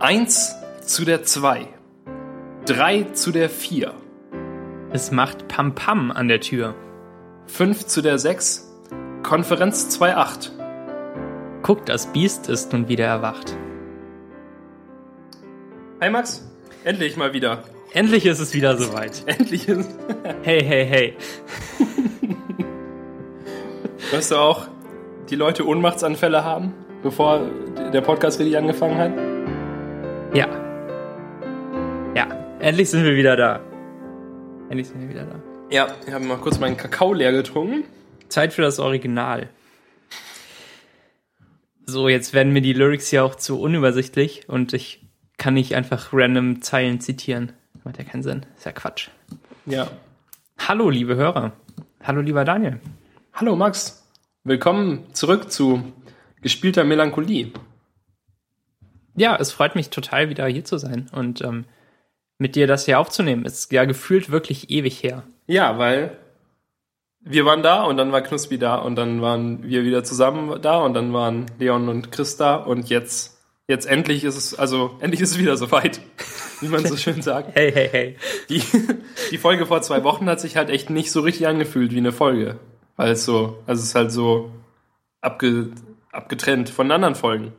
1 zu der 2. 3 zu der 4. Es macht Pam Pam an der Tür. 5 zu der 6. Konferenz 2.8. Guck, das Biest ist nun wieder erwacht. Hi Max, endlich mal wieder. Endlich ist es wieder soweit. Endlich ist. Hey, hey, hey. Weißt du auch, die Leute Ohnmachtsanfälle haben, bevor der Podcast richtig angefangen hat? Ja. Ja, endlich sind wir wieder da. Endlich sind wir wieder da. Ja, ich habe mal kurz meinen Kakao leer getrunken. Zeit für das Original. So, jetzt werden mir die Lyrics ja auch zu unübersichtlich und ich kann nicht einfach random Zeilen zitieren. Macht ja keinen Sinn. Ist ja Quatsch. Ja. Hallo, liebe Hörer. Hallo, lieber Daniel. Hallo Max. Willkommen zurück zu gespielter Melancholie. Ja, es freut mich total, wieder hier zu sein und ähm, mit dir das hier aufzunehmen. Ist ja gefühlt wirklich ewig her. Ja, weil wir waren da und dann war Knuspi da und dann waren wir wieder zusammen da und dann waren Leon und Chris da und jetzt, jetzt endlich ist es, also endlich ist es wieder soweit, wie man so schön sagt. Hey, hey, hey. Die, die Folge vor zwei Wochen hat sich halt echt nicht so richtig angefühlt wie eine Folge. Weil es so, also es ist halt so abge, abgetrennt von anderen Folgen.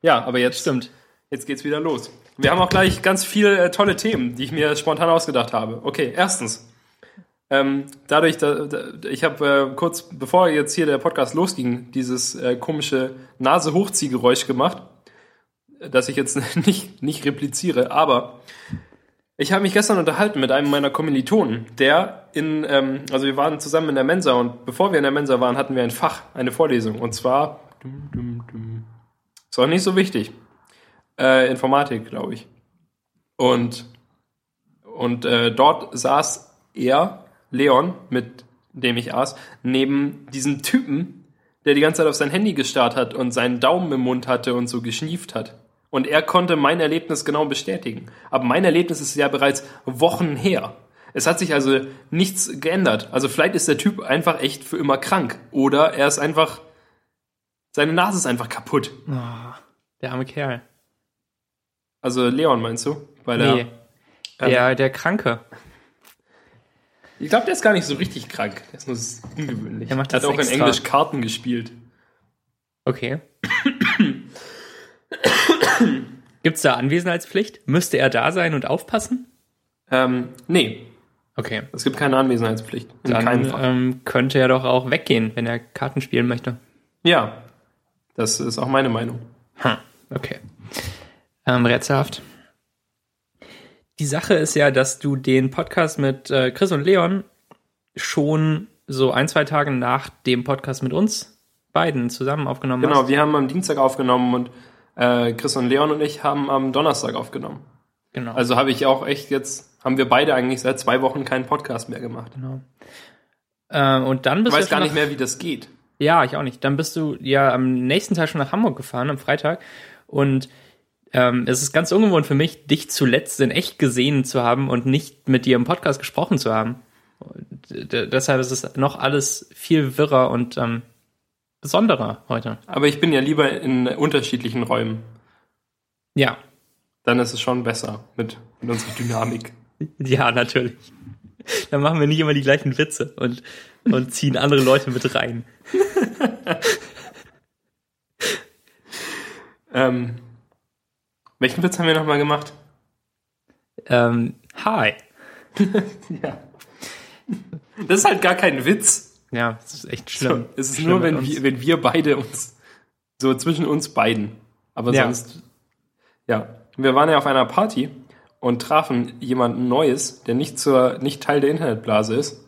Ja, aber jetzt Stimmt. Jetzt geht's wieder los. Wir haben auch gleich ganz viele äh, tolle Themen, die ich mir spontan ausgedacht habe. Okay, erstens. Ähm, dadurch, da, da, ich habe äh, kurz bevor jetzt hier der Podcast losging, dieses äh, komische Nase-Hochziehgeräusch gemacht, das ich jetzt nicht, nicht repliziere, aber ich habe mich gestern unterhalten mit einem meiner Kommilitonen, der in, ähm, also wir waren zusammen in der Mensa und bevor wir in der Mensa waren, hatten wir ein Fach, eine Vorlesung und zwar, ist auch nicht so wichtig, äh, Informatik, glaube ich. Und, und äh, dort saß er, Leon, mit dem ich aß, neben diesem Typen, der die ganze Zeit auf sein Handy gestarrt hat und seinen Daumen im Mund hatte und so geschnieft hat. Und er konnte mein Erlebnis genau bestätigen. Aber mein Erlebnis ist ja bereits Wochen her. Es hat sich also nichts geändert. Also vielleicht ist der Typ einfach echt für immer krank. Oder er ist einfach, seine Nase ist einfach kaputt. Oh, der arme Kerl. Also Leon meinst du? Weil er, Nee. Der, der Kranke. ich glaube, der ist gar nicht so richtig krank. Der ist nur ungewöhnlich. Der macht hat auch in. Englisch Karten gespielt. Okay. Gibt's da Anwesenheitspflicht? Müsste er da sein und aufpassen? Ähm, nee, Okay. es gibt keine Anwesenheitspflicht. In Dann Fall. ähm, könnte er doch auch weggehen, wenn er Karten spielen möchte. Ja, das ist auch meine Meinung. Hm, okay. Ähm, rätselhaft. Die Sache ist ja, dass du den Podcast mit äh, Chris und Leon schon so ein, zwei Tage nach dem Podcast mit uns beiden zusammen aufgenommen Genau, hast. wir haben am Dienstag aufgenommen und äh, Chris und Leon und ich haben am Donnerstag aufgenommen. Genau. Also habe ich auch echt jetzt, haben wir beide eigentlich seit zwei Wochen keinen Podcast mehr gemacht. genau. Äh, und dann Ich bist weiß du gar nicht mehr, wie das geht. Ja, ich auch nicht. Dann bist du ja am nächsten Tag schon nach Hamburg gefahren, am Freitag. Und ähm, es ist ganz ungewohnt für mich, dich zuletzt in echt gesehen zu haben und nicht mit dir im Podcast gesprochen zu haben. D- deshalb ist es noch alles viel wirrer und ähm, besonderer heute. Aber ich bin ja lieber in unterschiedlichen Räumen. Ja, Dann ist es schon besser mit, mit unserer Dynamik. ja, natürlich. Dann machen wir nicht immer die gleichen Witze und, und ziehen andere Leute mit rein. Ähm, welchen Witz haben wir nochmal gemacht? Ähm, hi. Ja. Das ist halt gar kein Witz. Ja, das ist echt So, schlimm. es ist Schlimm nur, wenn wir, wenn wir beide uns, so zwischen uns beiden. Aber Ja. sonst, ja. Wir waren ja auf einer Party und trafen jemanden Neues, der nicht zur, nicht Teil der Internetblase ist.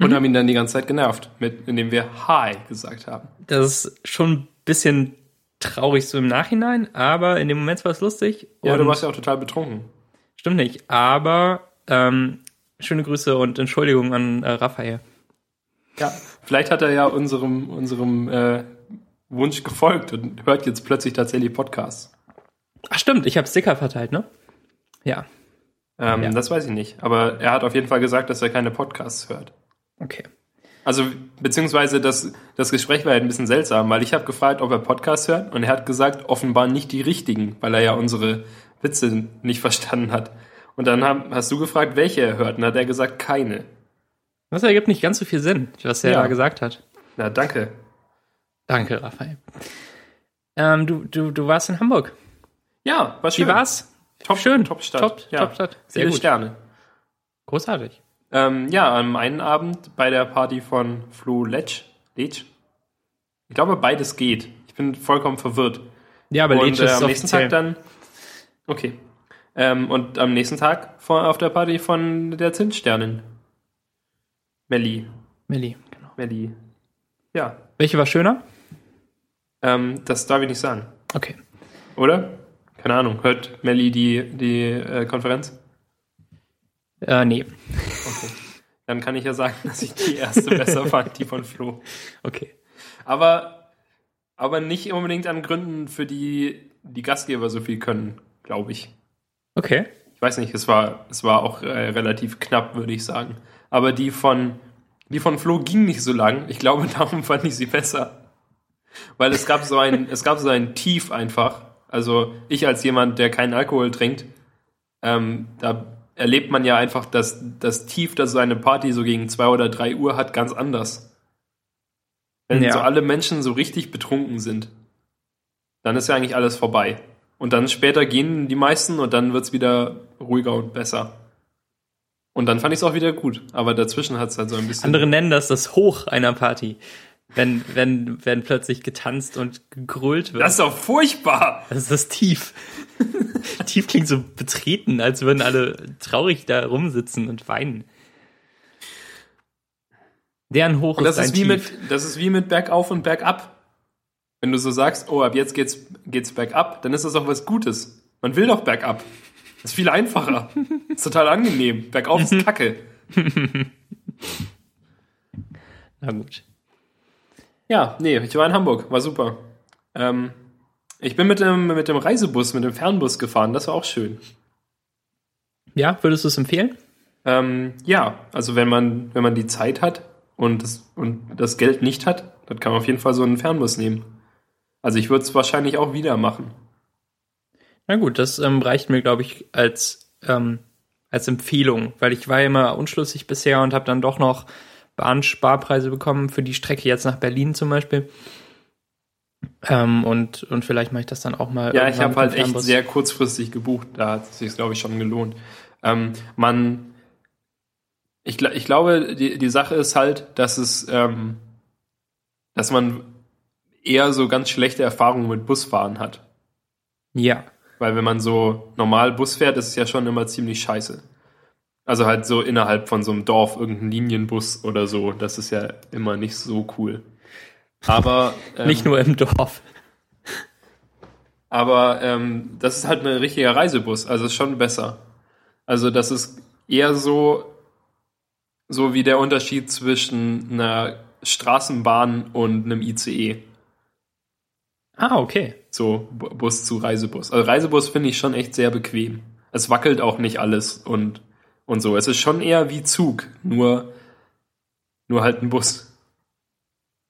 Und Mhm. haben ihn dann die ganze Zeit genervt, mit, indem wir Hi gesagt haben. Das ist schon ein bisschen traurig so im Nachhinein, aber in dem Moment war es lustig. Ja, du warst ja auch total betrunken. Stimmt nicht, aber ähm, schöne Grüße und Entschuldigung an äh, Raphael. Ja, vielleicht hat er ja unserem, unserem äh, Wunsch gefolgt und hört jetzt plötzlich tatsächlich Podcasts. Ach stimmt, ich habe Sticker verteilt, ne? Ja, Ähm, Ja. Das weiß ich nicht. Aber er hat auf jeden Fall gesagt, dass er keine Podcasts hört. okay. Also, beziehungsweise das, das Gespräch war halt ein bisschen seltsam, weil ich habe gefragt, ob er Podcast hört und er hat gesagt, offenbar nicht die richtigen, weil er ja unsere Witze nicht verstanden hat. Und dann hab, hast du gefragt, welche er hört und dann hat er gesagt, keine. Das ergibt nicht ganz so viel Sinn, was er Ja. da gesagt hat. Na, danke. Danke, Raphael. Ähm, du, du, du warst in Hamburg. Ja, war Wie schön. war's? Top, Schön. Top-Stadt. Top, ja. Top-Stadt. Sehr Viele gut. Sterne. Großartig. Ähm, ja, am einen Abend bei der Party von Flo Letsch. Letsch? Ich glaube, beides geht. Ich bin vollkommen verwirrt. Ja, aber und Leech äh, ist am nächsten. Tag dann. Okay. Ähm, und am nächsten Tag vor, auf der Party von der Zinssternin. Melli. Milli, genau. Melli. Ja. Welche war schöner? Ähm, das darf ich nicht sagen. Okay. Oder? Keine Ahnung. Hört Melli die, die äh, Konferenz? Äh, nee. Dann kann ich ja sagen, dass ich die erste besser fand, die von Flo. Okay. Aber, aber nicht unbedingt an Gründen, für die die Gastgeber so viel können, glaube ich. Okay. Ich weiß nicht, es war, es war auch äh, relativ knapp, würde ich sagen. Aber die von, die von Flo ging nicht so lang. Ich glaube, darum fand ich sie besser. Weil es gab so ein, es gab so ein Tief einfach. Also ich als jemand, der keinen Alkohol trinkt, ähm, da erlebt man ja einfach das, das Tief, das so eine Party so gegen zwei oder drei Uhr hat, ganz anders. Wenn Ja. so alle Menschen so richtig betrunken sind, dann ist ja eigentlich alles vorbei. Und dann später gehen die meisten und dann wird's wieder ruhiger und besser. Und dann fand ich es auch wieder gut. Aber dazwischen hat's halt so ein bisschen. Andere nennen das das Hoch einer Party. Wenn, wenn, wenn plötzlich getanzt und gegrölt wird. das ist doch furchtbar! Das ist das Tief. Tief klingt so betreten, als würden alle traurig da rumsitzen und weinen. Deren Hoch Und das ist ist, wie Tief. mit, das ist wie mit Bergauf und Bergab. Wenn du so sagst, oh, ab jetzt geht's, geht's bergab, dann ist das auch was Gutes. Man will doch bergab. Das ist viel einfacher. ist total angenehm. Bergauf ist Kacke. Na gut. Ja, nee, ich war in Hamburg, war super. Ähm, ich bin mit dem, mit dem Reisebus, mit dem Fernbus gefahren, das war auch schön. Ja, würdest du es empfehlen? Ähm, ja, also wenn man, wenn man die Zeit hat und das, und das Geld nicht hat, dann kann man auf jeden Fall so einen Fernbus nehmen. Also ich würde es wahrscheinlich auch wieder machen. Na gut, das ähm, reicht mir, glaube ich, als, ähm, als Empfehlung, weil ich war ja immer unschlüssig bisher und habe dann doch noch Bahnsparpreise bekommen für die Strecke jetzt nach Berlin zum Beispiel. Ähm, und, und vielleicht mache ich das dann auch mal. Ja, ich habe halt echt sehr kurzfristig gebucht. Da hat es sich, glaube ich, schon gelohnt. Ähm, man, ich, ich glaube, die, die Sache ist halt, dass es, ähm, dass man eher so ganz schlechte Erfahrungen mit Busfahren hat. Ja. Weil wenn man so normal Bus fährt, ist es ja schon immer ziemlich scheiße. Also halt so innerhalb von so einem Dorf irgendein Linienbus oder so, das ist ja immer nicht so cool. Aber ähm, Nicht nur im Dorf. Aber ähm, das ist halt ein richtiger Reisebus, also ist schon besser. Also das ist eher so, so wie der Unterschied zwischen einer Straßenbahn und einem ICE. Ah, okay. So Bu- Bus zu Reisebus. Also Reisebus finde ich schon echt sehr bequem. Es wackelt auch nicht alles und, und so. Es ist schon eher wie Zug, nur, nur halt ein Bus.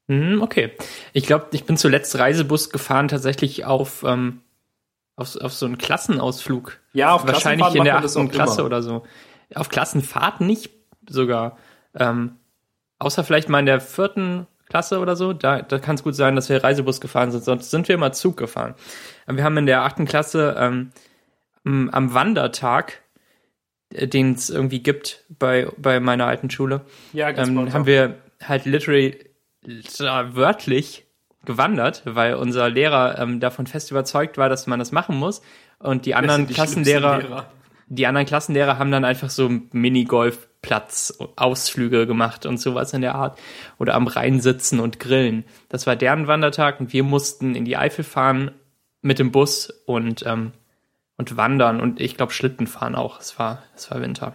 Hm, okay. Ich glaube, ich bin zuletzt Reisebus gefahren tatsächlich auf, ähm, auf, auf so einen Klassenausflug. Ja, auf Wahrscheinlich in der achten Klasse immer. oder so. Auf Klassenfahrt nicht sogar. Ähm, außer vielleicht mal in der vierten Klasse oder so. Da, da kann es gut sein, dass wir Reisebus gefahren sind. Sonst sind wir immer Zug gefahren. Wir haben in der achten Klasse ähm, am- Wandertag, äh, den es irgendwie gibt bei, bei meiner alten Schule, Ja, ähm, haben wir halt literally wörtlich gewandert, weil unser Lehrer ähm, davon fest überzeugt war, dass man das machen muss. Und die anderen die Klassenlehrer, Lehrer. die anderen Klassenlehrer haben dann einfach so Minigolfplatz, Ausflüge gemacht und sowas in der Art. Oder am Rhein sitzen und grillen. Das war deren Wandertag und wir mussten in die Eifel fahren mit dem Bus und, ähm, und wandern und ich glaube Schlitten fahren auch. Es war, es war Winter.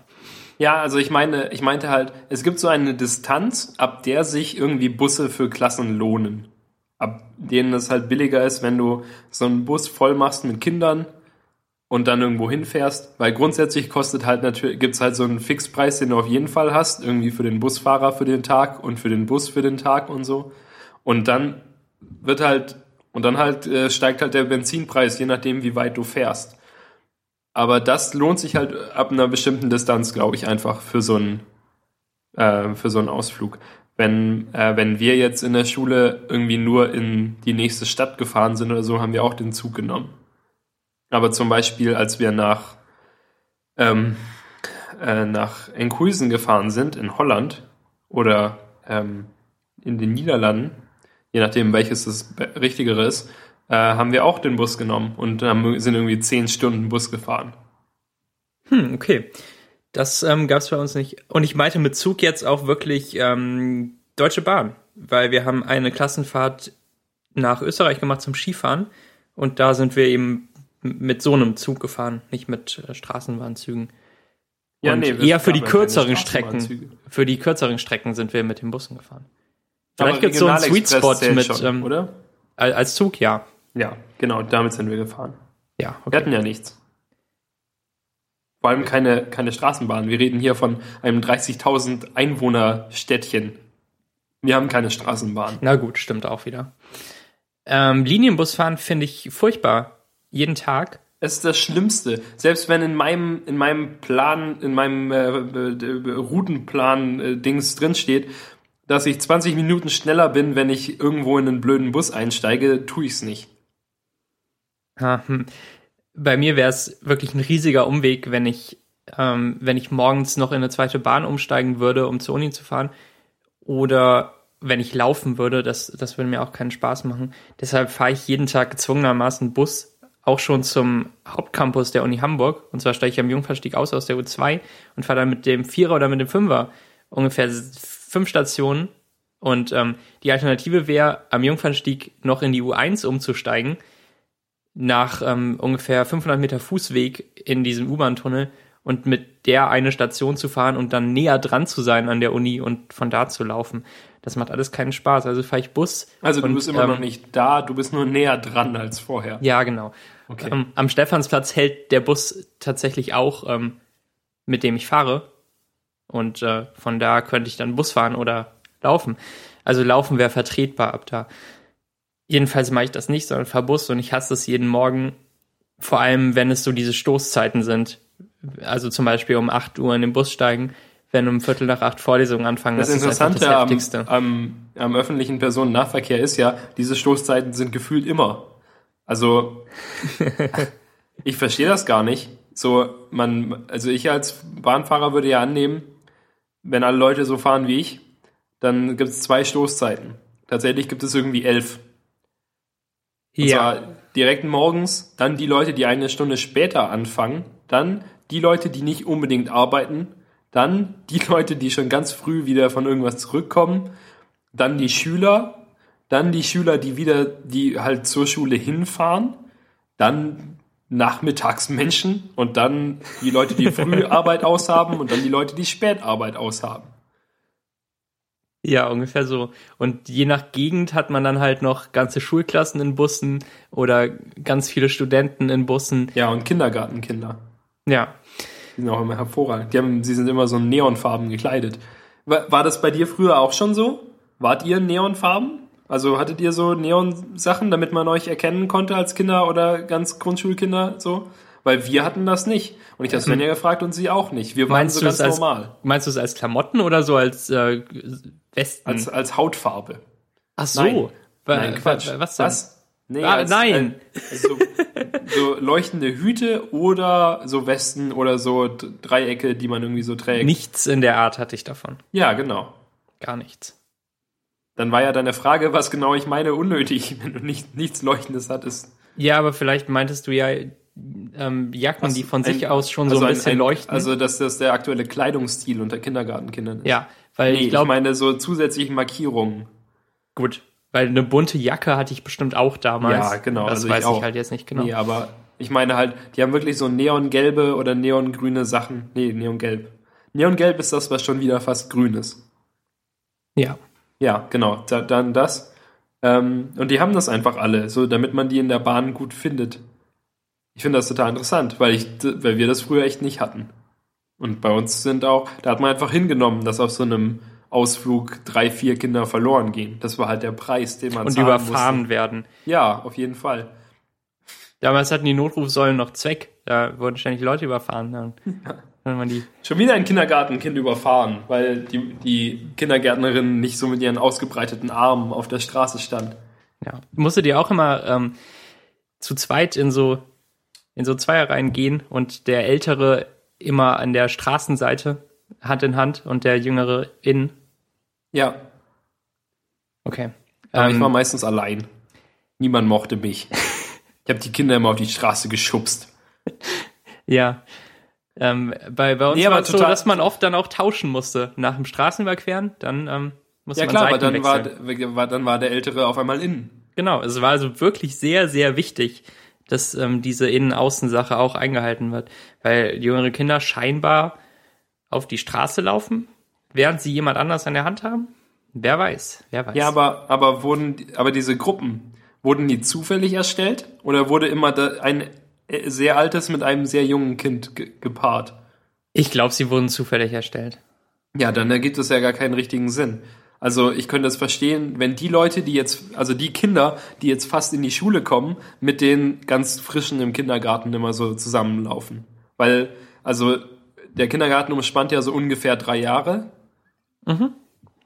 Ja, also ich meine, ich meinte halt, es gibt so eine Distanz, ab der sich irgendwie Busse für Klassen lohnen. Ab denen es halt billiger ist, wenn du so einen Bus voll machst mit Kindern und dann irgendwo hinfährst, weil grundsätzlich kostet halt natürlich, gibt's halt so einen Fixpreis, den du auf jeden Fall hast, irgendwie für den Busfahrer für den Tag und für den Bus für den Tag und so. Und dann wird halt, und dann halt äh, steigt halt der Benzinpreis, je nachdem, wie weit du fährst. Aber das lohnt sich halt ab einer bestimmten Distanz, glaube ich, einfach für so einen, äh, für so einen Ausflug. Wenn, äh, wenn wir jetzt in der Schule irgendwie nur in die nächste Stadt gefahren sind oder so, haben wir auch den Zug genommen. Aber zum Beispiel, als wir nach, ähm, äh, nach Enkhuizen gefahren sind, in Holland oder ähm, in den Niederlanden, je nachdem welches das richtigere ist, äh, haben wir auch den Bus genommen und haben, sind irgendwie zehn Stunden Bus gefahren. Hm, okay. Das ähm, gab es bei uns nicht. Und ich meinte mit Zug jetzt auch wirklich ähm, Deutsche Bahn, weil wir haben eine Klassenfahrt nach Österreich gemacht zum Skifahren und da sind wir eben mit so einem Zug gefahren, nicht mit äh, Straßenbahnzügen. Ja, und nee, eher für die kürzeren Strecken. Für die kürzeren Strecken sind wir mit den Bussen gefahren. Vielleicht gibt es so einen Sweet Spot mit schon, ähm, oder? al- als Zug, ja. Ja, genau, damit sind wir gefahren. Ja, Wir okay. hatten ja nichts. Vor allem keine, keine Straßenbahn. Wir reden hier von einem 30.000 Einwohner-Städtchen. Wir haben keine Straßenbahn. Na gut, stimmt auch wieder. Ähm, Linienbusfahren finde ich furchtbar. Jeden Tag. Es ist das Schlimmste. Selbst wenn in meinem, in meinem Plan, in meinem äh, äh, Routenplan äh, Dings drinsteht, dass ich 20 Minuten schneller bin, wenn ich irgendwo in einen blöden Bus einsteige, tue ich's nicht. Ha, hm. Bei mir wäre es wirklich ein riesiger Umweg, wenn ich, ähm, wenn ich morgens noch in eine zweite Bahn umsteigen würde, um zur Uni zu fahren. Oder wenn ich laufen würde, das, das würde mir auch keinen Spaß machen. Deshalb fahre ich jeden Tag gezwungenermaßen Bus, auch schon zum Hauptcampus der Uni Hamburg. Und zwar steige ich am Jungfernstieg aus aus der U2 und fahre dann mit dem Vierer oder mit dem Fünfer ungefähr fünf Stationen. Und ähm, die Alternative wäre, am Jungfernstieg noch in die U1 umzusteigen nach ähm, ungefähr 500 Meter Fußweg in diesem U-Bahn-Tunnel und mit der eine Station zu fahren und dann näher dran zu sein an der Uni und von da zu laufen. Das macht alles keinen Spaß. Also fahre ich Bus. Also du und, bist immer ähm, noch nicht da, du bist nur näher dran als vorher. Ja, genau. Okay. Ähm, am Stephansplatz hält der Bus tatsächlich auch, ähm, mit dem ich fahre. Und äh, von da könnte ich dann Bus fahren oder laufen. Also laufen wäre vertretbar ab da. Jedenfalls mache ich das nicht, sondern Bus und ich hasse es jeden Morgen. Vor allem, wenn es so diese Stoßzeiten sind. Also zum Beispiel um 8 Uhr in den Bus steigen, wenn um Viertel nach acht Vorlesungen anfangen. Das, einfach Interessante das am, am, am öffentlichen Personennahverkehr ist ja, diese Stoßzeiten sind gefühlt immer. Also ich verstehe das gar nicht. So, man, also ich als Bahnfahrer würde ja annehmen, wenn alle Leute so fahren wie ich, dann gibt es zwei Stoßzeiten. Tatsächlich gibt es irgendwie elf. Und ja, zwar direkt morgens, dann die Leute, die eine Stunde später anfangen, dann die Leute, die nicht unbedingt arbeiten, dann die Leute, die schon ganz früh wieder von irgendwas zurückkommen, dann die Schüler, dann die Schüler, die wieder, die halt zur Schule hinfahren, dann Nachmittagsmenschen und dann die Leute, die früh Arbeit aushaben und dann die Leute, die Spätarbeit aushaben. Ja, ungefähr so. Und je nach Gegend hat man dann halt noch ganze Schulklassen in Bussen oder ganz viele Studenten in Bussen. Ja, und Kindergartenkinder. Ja. Die sind auch immer hervorragend. Die haben, sie sind immer so neonfarben gekleidet. War, war das bei dir früher auch schon so? Wart ihr neonfarben? Also hattet ihr so Neon-Sachen, damit man euch erkennen konnte als Kinder oder ganz Grundschulkinder so? Weil wir hatten das nicht. Und ich habe Svenja gefragt und sie auch nicht. Wir waren Meinst so ganz als, normal. meinst du es als Klamotten oder so als äh, Westen? Als, als Hautfarbe. Ach so. Nein. Nein, Quatsch. wa- Was denn? Was? Nee, Ah, nein. Als, so, so leuchtende Hüte oder so Westen oder so Dreiecke, die man irgendwie so trägt. Nichts in der Art hatte ich davon. Ja, genau. Gar nichts. Dann war ja deine Frage, was genau ich meine, unnötig, wenn du nicht, nichts Leuchtendes hattest. Ja, aber vielleicht meintest du ja ähm, Jacken, die von sich Ein- aus schon so ein bisschen leuchten. Also, dass das der aktuelle Kleidungsstil unter Kindergartenkindern ist. ja, weil Nee, ich ich glaube, meine so zusätzliche Markierungen. gut, weil eine bunte Jacke hatte ich bestimmt auch damals. Ja, genau, Das also ich weiß ich, auch. halt jetzt nicht genau. Nee, aber ich meine halt, die haben wirklich so neongelbe oder neongrüne Sachen. Nee, neongelb. Neongelb ist das, was schon wieder fast grün ist. Ja. Ja, genau. Da, dann das. Ähm, und die haben das einfach alle, so damit man die in der Bahn gut findet. Ich finde das total interessant, weil, ich, weil wir das früher echt nicht hatten. Und bei uns sind auch, da hat man einfach hingenommen, dass auf so einem Ausflug drei, vier Kinder verloren gehen. Das war halt der Preis, den man Und zahlen überfahren musste. werden. Ja, auf jeden Fall. Damals hatten die Notrufsäulen noch Zweck. Da wurden ständig Leute überfahren. Dann, wenn man die Schon wieder ein Kindergartenkind überfahren, weil die, die Kindergärtnerin nicht so mit ihren ausgebreiteten Armen auf der Straße stand. Ja. Musstet ihr auch immer ähm, zu zweit in so in so Zweierreihen gehen und der Ältere immer an der Straßenseite Hand in Hand und der Jüngere innen? Ja, Okay. aber ich Ähm, war meistens allein. Niemand mochte mich. Ich habe die Kinder immer auf die Straße geschubst. ja. Ähm, bei, bei uns Nee, war aber es so, dass man oft dann auch tauschen musste. Nach dem Straßenüberqueren, dann ähm, musste Ja man klar, aber Seiten dann war, wechseln. war, dann war der Ältere auf einmal innen. Genau, es war also wirklich sehr, sehr wichtig, dass ähm, diese Innen-Außen-Sache auch eingehalten wird. Weil jüngere Kinder scheinbar auf die Straße laufen, während sie jemand anders an der Hand haben. Wer weiß, wer weiß. Ja, aber, aber wurden, aber diese Gruppen, wurden die zufällig erstellt? Oder wurde immer da ein äh, sehr altes mit einem sehr jungen Kind ge gepaart? ich glaube, sie wurden zufällig erstellt. Ja, dann ergibt es ja gar keinen richtigen Sinn. Also ich könnte es verstehen, wenn die Leute, die jetzt, also die Kinder, die jetzt fast in die Schule kommen, mit den ganz frischen im Kindergarten immer so zusammenlaufen. Weil, also der Kindergarten umspannt ja so ungefähr drei Jahre.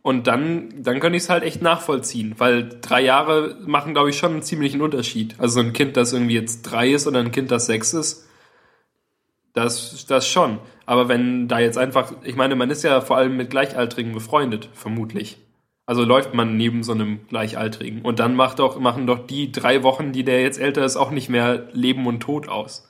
Und dann, dann könnte ich es halt echt nachvollziehen, weil drei Jahre machen, glaube ich, schon einen ziemlichen Unterschied. Also ein Kind, das irgendwie jetzt drei ist oder ein Kind, das sechs ist, das, das schon. Aber wenn da jetzt einfach, ich meine, man ist ja vor allem mit Gleichaltrigen befreundet, vermutlich. Also läuft man neben so einem Gleichaltrigen. Und dann macht doch, machen doch die drei Wochen, die der jetzt älter ist, auch nicht mehr Leben und Tod aus.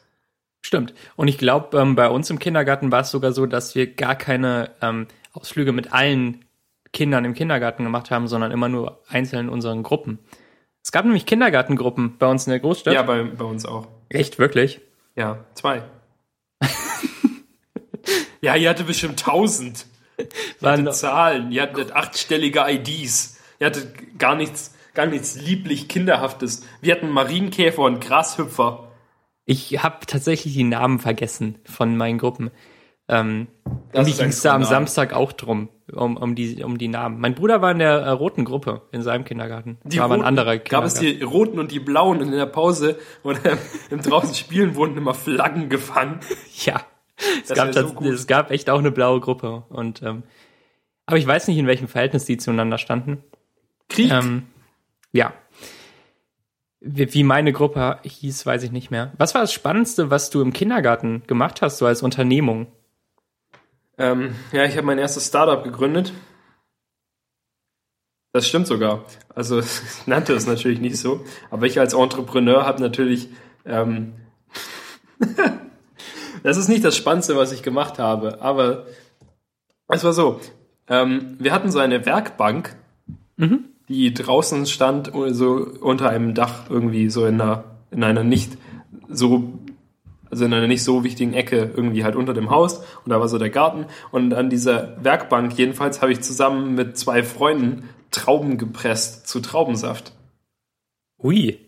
Stimmt. Und ich glaube, ähm, bei uns im Kindergarten war es sogar so, dass wir gar keine ähm, Ausflüge mit allen Kindern im Kindergarten gemacht haben, sondern immer nur einzeln in unseren Gruppen. Es gab nämlich Kindergartengruppen bei uns in der Großstadt. Ja, bei, bei uns auch. Echt, wirklich? Ja, zwei. Ja, ihr hatte bestimmt tausend. Ihr Waren, hattet Zahlen, ihr hattet achtstellige IDs. Ihr hattet gar nichts, gar nichts lieblich Kinderhaftes. Wir hatten Marienkäfer und Grashüpfer. ich habe tatsächlich die Namen vergessen von meinen Gruppen. Ähm, Das ein ging es da am. Samstag auch drum, um, um, die, um die Namen. Mein Bruder war in der äh, roten Gruppe in seinem Kindergarten. Die war aber ein roten- anderer Gab es die roten und die blauen und in der Pause oder im draußen Spielen wurden immer Flaggen gefangen. Ja, es Das gab, wär so es gab echt auch eine blaue Gruppe. Und ähm, aber ich weiß nicht, in welchem Verhältnis die zueinander standen. Krieg. Ähm, ja. Wie, wie meine Gruppe hieß, weiß ich nicht mehr. Was war das Spannendste, was du im Kindergarten gemacht hast, so als Unternehmung? Ähm, ja, ich habe mein erstes Startup gegründet. Das stimmt sogar. Also ich nannte es natürlich nicht so, aber ich als Entrepreneur habe natürlich. Ähm, das ist nicht das Spannendste, was ich gemacht habe, aber es war so. Ähm, wir hatten so eine Werkbank, die draußen stand, so unter einem Dach irgendwie so in einer, in einer nicht so also in einer nicht so wichtigen Ecke irgendwie halt unter dem Haus und da war so der Garten und an dieser Werkbank jedenfalls habe ich zusammen mit zwei Freunden Trauben gepresst zu Traubensaft. Ui.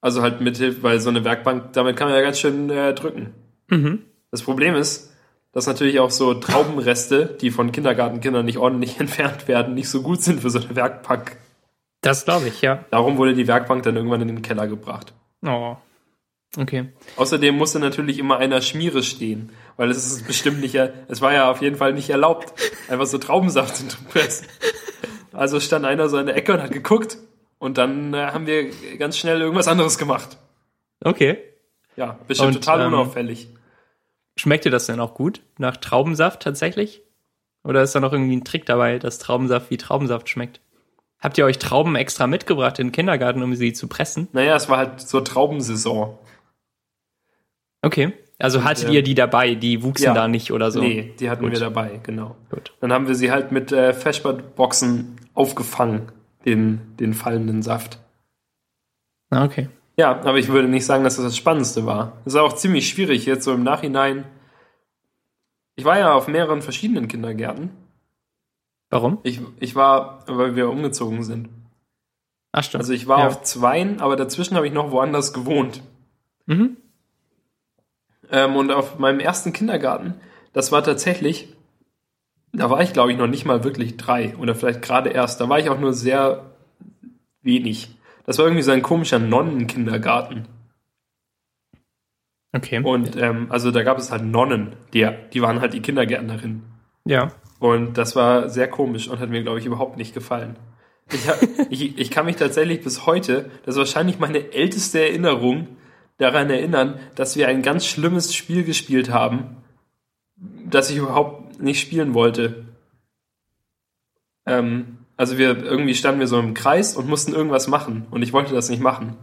Also halt mit Hilfe, weil so eine Werkbank, damit kann man ja ganz schön äh, drücken. Mhm. Das Problem ist, dass natürlich auch so Traubenreste, die von Kindergartenkindern nicht ordentlich entfernt werden, nicht so gut sind für so eine Werkbank. Das glaube ich, ja. Darum wurde die Werkbank dann irgendwann in den Keller gebracht. Oh. Okay. Außerdem musste natürlich immer einer Schmiere stehen, weil es ist bestimmt nicht, es war ja auf jeden Fall nicht erlaubt, einfach so Traubensaft zu pressen. Also stand einer so in der Ecke und hat geguckt und dann äh, haben wir ganz schnell irgendwas anderes gemacht. Okay. Ja, bestimmt Und, total ähm, unauffällig. Schmeckte das denn auch gut? Nach Traubensaft tatsächlich? Oder ist da noch irgendwie ein Trick dabei, dass Traubensaft wie Traubensaft schmeckt? Habt ihr euch Trauben extra mitgebracht in den Kindergarten, um sie zu pressen? Naja, es war halt so Traubensaison. Okay. Also hattet ihr die dabei, die wuchsen ja. da nicht oder so? Nee, die hatten Gut. wir dabei, genau. Gut. Dann haben wir sie halt mit äh, Feschbad-Boxen aufgefangen, den, den fallenden Saft. Ah, okay. Ja, aber ich würde nicht sagen, dass das das Spannendste war. Es ist auch ziemlich schwierig jetzt so im Nachhinein. Ich war ja auf mehreren verschiedenen Kindergärten. Warum? Ich, ich war, weil wir umgezogen sind. Ach stimmt. Also ich war ja. auf zweien, aber dazwischen habe ich noch woanders gewohnt. Mhm. Ähm, und auf meinem ersten Kindergarten, das war tatsächlich, da war ich glaube ich noch nicht mal wirklich drei oder vielleicht gerade erst. Da war ich auch nur sehr wenig. Das war irgendwie so ein komischer Nonnenkindergarten. Okay. Und ähm, also da gab es halt Nonnen, die, die waren halt die Kindergärtnerinnen. ja. Und das war sehr komisch und hat mir, glaube ich, überhaupt nicht gefallen. Ich, hab, ich, ich kann mich tatsächlich bis heute, das ist wahrscheinlich meine älteste Erinnerung, daran erinnern, dass wir ein ganz schlimmes Spiel gespielt haben, das ich überhaupt nicht spielen wollte. Ähm, also wir irgendwie standen wir so im Kreis und mussten irgendwas machen und ich wollte das nicht machen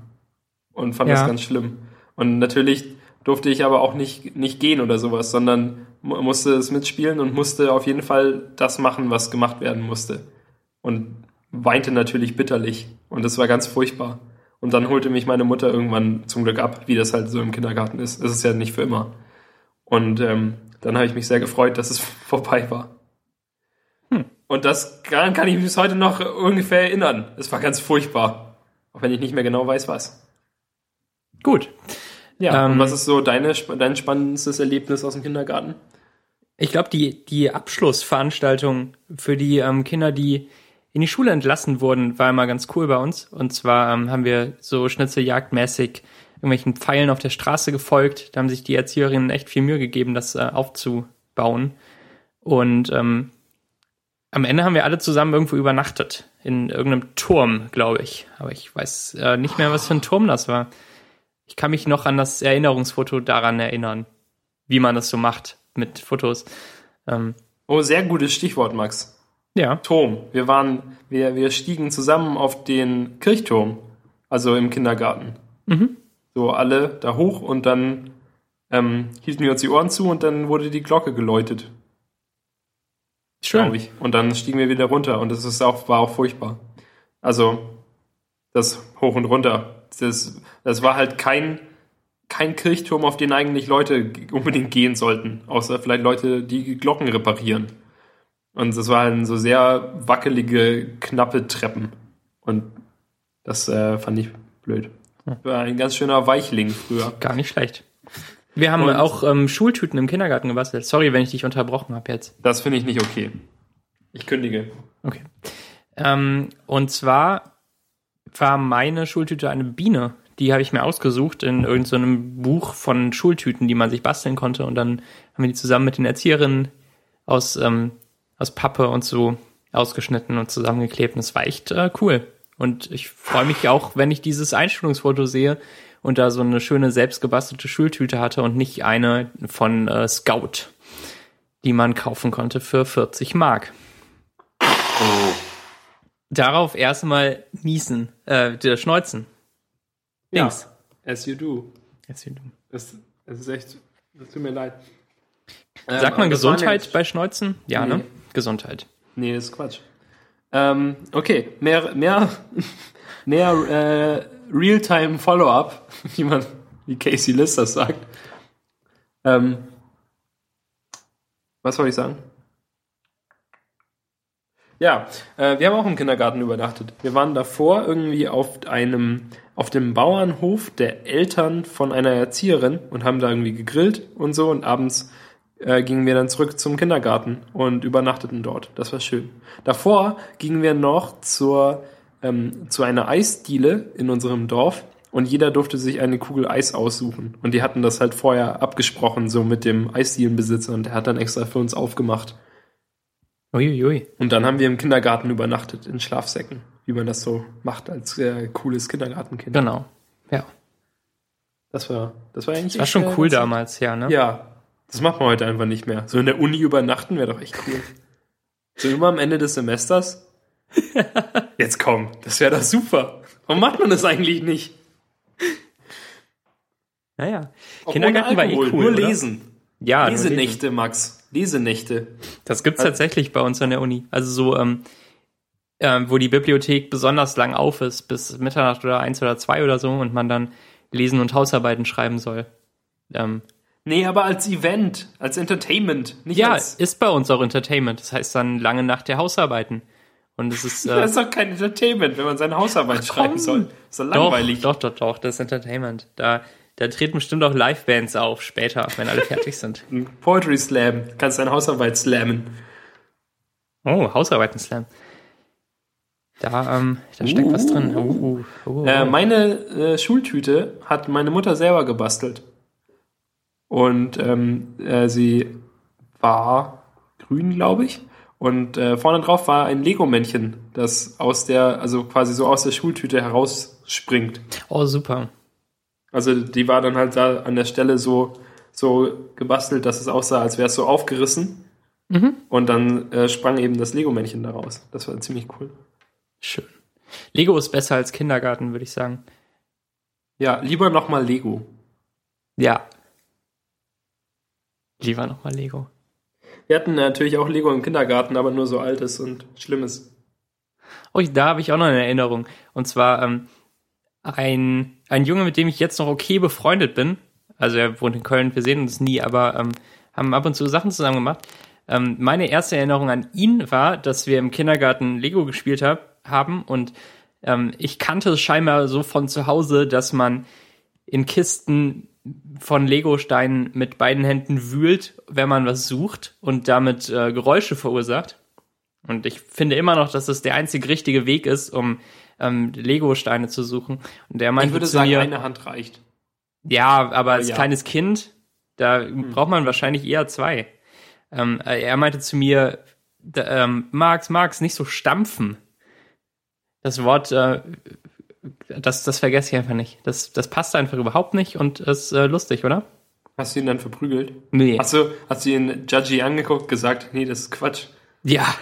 und fand Ja. das ganz schlimm. Und natürlich durfte ich aber auch nicht, nicht gehen oder sowas, sondern mu- musste es mitspielen und musste auf jeden Fall das machen, was gemacht werden musste. Und weinte natürlich bitterlich. Und es war ganz furchtbar. Und dann holte mich meine Mutter irgendwann zum Glück ab, wie das halt so im Kindergarten ist. Es ist ja nicht für immer. Und ähm, dann habe ich mich sehr gefreut, dass es vorbei war. Hm. Und das daran kann ich mich bis heute noch ungefähr erinnern. Es war ganz furchtbar. Auch wenn ich nicht mehr genau weiß, was. Gut. Ja, Ähm, und was ist so deine, dein spannendstes Erlebnis aus dem Kindergarten? Ich glaube, die, die Abschlussveranstaltung für die ähm, Kinder, die in die Schule entlassen wurden, war immer ganz cool bei uns. Und zwar ähm, haben wir so schnitzeljagdmäßig irgendwelchen Pfeilen auf der Straße gefolgt. Da haben sich die Erzieherinnen echt viel Mühe gegeben, das äh, aufzubauen. Und ähm, am Ende haben wir alle zusammen irgendwo übernachtet. In irgendeinem Turm, glaube ich. Aber ich weiß äh, nicht mehr, was für ein Turm das war. Ich kann mich noch an das Erinnerungsfoto daran erinnern, wie man das so macht mit Fotos. Ähm, Oh, sehr gutes Stichwort, Max. Ja, Turm. Wir waren, wir, wir stiegen zusammen auf den Kirchturm. Also im Kindergarten. Mhm. So alle da hoch und dann ähm, hielten wir uns die Ohren zu und dann wurde die Glocke geläutet, schön. ich. Und dann stiegen wir wieder runter und das ist auch, war auch furchtbar. Also das hoch und runter. Das, das war halt kein, kein Kirchturm, auf den eigentlich Leute unbedingt gehen sollten, außer vielleicht Leute, die Glocken reparieren. Und das waren so sehr wackelige, knappe Treppen. Und das äh, fand ich blöd. War ein ganz schöner Weichling früher. Gar nicht schlecht. Wir haben Und- auch ähm, Schultüten im Kindergarten gebastelt. Sorry, wenn ich dich unterbrochen habe jetzt. Das finde ich nicht okay. Ich kündige. Okay. Ähm, und zwar war meine Schultüte eine Biene. Die habe ich mir ausgesucht in irgendeinem so Buch von Schultüten, die man sich basteln konnte. Und dann haben wir die zusammen mit den Erzieherinnen aus, ähm, aus Pappe und so ausgeschnitten und zusammengeklebt. Und es war echt äh, cool. Und ich freue mich auch, wenn ich dieses Einstellungsfoto sehe und da so eine schöne selbstgebastelte Schultüte hatte und nicht eine von äh, Scout, die man kaufen konnte für 40 Mark. Darauf erstmal niesen, äh, Schneuzen. Ja, Dings. as you do. Jetzt hier du. Das, das ist echt, das tut mir leid. Sagt Ähm, man Gesundheit bei Schneuzen? Ja, Nee. ne? Gesundheit. Nee, das ist Quatsch. Ähm, okay, mehr, mehr, mehr äh, Realtime Follow-up, wie man, wie Casey Lister sagt. Ähm, was soll ich sagen? Ja, äh, wir haben auch im Kindergarten übernachtet. Wir waren davor irgendwie auf einem, auf dem Bauernhof der Eltern von einer Erzieherin und haben da irgendwie gegrillt und so und abends äh, gingen wir dann zurück zum Kindergarten und übernachteten dort. Das war schön. Davor gingen wir noch zur, ähm, zu einer Eisdiele in unserem Dorf und jeder durfte sich eine Kugel Eis aussuchen. Und die hatten das halt vorher abgesprochen, so mit dem Eisdielenbesitzer und der hat dann extra für uns aufgemacht. Uiuiui. Und dann haben wir im Kindergarten übernachtet, in Schlafsäcken, wie man das so macht als äh, cooles Kindergartenkind. Genau. Ja. Das war, das war eigentlich Das war schon cool damals, ja, ne? Ja, das macht man heute einfach nicht mehr. So in der Uni übernachten wäre doch echt cool. So immer am Ende des Semesters. Jetzt komm, das wäre doch super. Warum macht man das eigentlich nicht? Naja. Auch Kindergarten war eh cool. Nur oder? lesen. Ja, nur lesen. Lesenächte, Max. Lesenächte. Das gibt's tatsächlich bei uns an der Uni. Also so, ähm, ähm, wo die Bibliothek besonders lang auf ist, bis Mitternacht oder eins oder zwei oder so und man dann lesen und Hausarbeiten schreiben soll. Ähm, Nee, aber als Event, als Entertainment, nicht ja, als. ist bei uns auch Entertainment. Das heißt dann lange Nacht der Hausarbeiten. Und es ist Das äh, ist doch kein Entertainment, wenn man seine Hausarbeit schreiben soll. Ist doch doch, langweilig. doch, doch, doch, das ist Entertainment. Da Da treten bestimmt auch Live-Bands auf später, wenn alle fertig sind. Poetry Slam. Kannst deine Hausarbeit slammen. Oh, Hausarbeiten-Slam. Da, ähm, da steckt was drin. Uh, uh, uh, Äh, meine äh, Schultüte hat meine Mutter selber gebastelt. Und ähm, äh, sie war grün, glaube ich. Und äh, vorne drauf war ein Lego-Männchen, das aus der, also quasi so aus der Schultüte herausspringt. oh, super. Also die war dann halt da an der Stelle so, so gebastelt, dass es aussah, als wäre es so aufgerissen. Und dann äh, sprang eben das Lego-Männchen daraus. Das war ziemlich cool. Schön. Lego ist besser als Kindergarten, würde ich sagen. Ja, lieber nochmal Lego. Ja. Lieber nochmal Lego. Wir hatten natürlich auch Lego im Kindergarten, aber nur so altes und schlimmes. Oh, da habe ich auch noch eine Erinnerung. Und zwar ähm, ein, ein Junge, mit dem ich jetzt noch okay befreundet bin. Also er wohnt in Köln, wir sehen uns nie, aber ähm, haben ab und zu Sachen zusammen gemacht. Ähm, meine erste Erinnerung an ihn war, dass wir im Kindergarten Lego gespielt hab, haben und ähm, ich kannte es scheinbar so von zu Hause, dass man in Kisten von Lego-Steinen mit beiden Händen wühlt, wenn man was sucht und damit äh, Geräusche verursacht. Und ich finde immer noch, dass es der einzig richtige Weg ist, um ähm, Lego-Steine zu suchen. Und der meinte Ich würde zu sagen, mir, eine Hand reicht. ja, aber als Ja. kleines Kind, da braucht man wahrscheinlich eher zwei. Ähm, äh, er meinte zu mir, da, ähm, Max, Max, nicht so stampfen. Das Wort, äh, das, das vergesse ich einfach nicht. Das, das passt einfach überhaupt nicht und ist äh, lustig, oder? Hast du ihn dann verprügelt? Nee. Hast du, hast du ihn Judgy angeguckt, gesagt, nee, das ist Quatsch. Ja.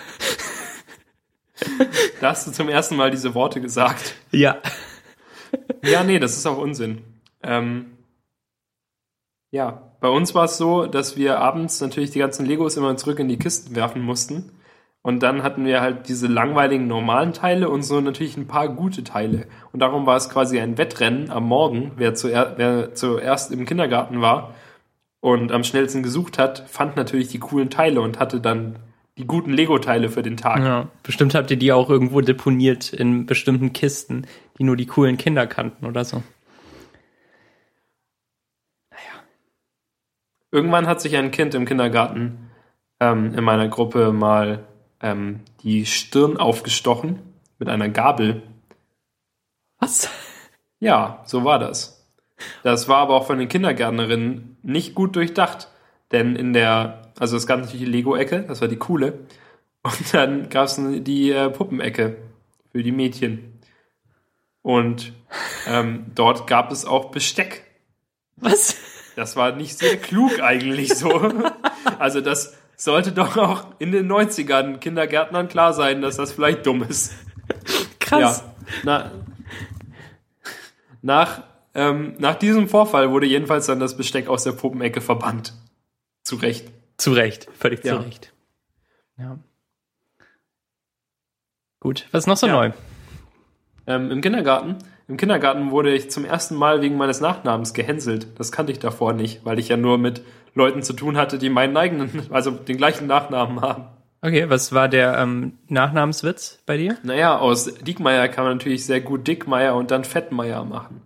Da hast du zum ersten Mal diese Worte gesagt. Ja. Ja, nee, das ist auch Unsinn. Ähm, ja, bei uns war es so, dass wir abends natürlich die ganzen Legos immer zurück in die Kisten werfen mussten. Und dann hatten wir halt diese langweiligen normalen Teile und so natürlich ein paar gute Teile. Und darum war es quasi ein Wettrennen am Morgen, wer, zuer wer zuerst im Kindergarten war und am schnellsten gesucht hat, fand natürlich die coolen Teile und hatte dann die guten Lego-Teile für den Tag. ja. Bestimmt habt ihr die auch irgendwo deponiert in bestimmten Kisten, die nur die coolen Kinder kannten oder so. Irgendwann hat sich ein Kind im Kindergarten ähm, in meiner Gruppe mal ähm, die Stirn aufgestochen mit einer Gabel. Was? Ja, so war das. Das war aber auch von den Kindergärtnerinnen nicht gut durchdacht. Denn in der, also es gab natürlich die Lego-Ecke, das war die coole. Und dann gab es die äh, Puppenecke für die Mädchen. Und ähm, dort gab es auch Besteck. Was? Das war nicht sehr klug eigentlich so. Also das sollte doch auch in den 90ern Kindergärtnern klar sein, dass das vielleicht dumm ist. Krass. Ja. Na, nach, ähm, nach diesem Vorfall wurde jedenfalls dann das Besteck aus der Puppenecke verbannt. Zu Recht. Zu Recht, völlig Ja. zu Recht. Ja. Gut, was ist noch so Ja. neu? Ähm, Im Kindergarten. Im Kindergarten wurde ich zum ersten Mal wegen meines Nachnamens gehänselt. Das kannte ich davor nicht, weil ich ja nur mit Leuten zu tun hatte, die meinen eigenen, also den gleichen Nachnamen haben. Okay, was war der ähm, Nachnamenswitz bei dir? Naja, aus Diekmeier kann man natürlich sehr gut Dickmeier und dann Fettmeier machen.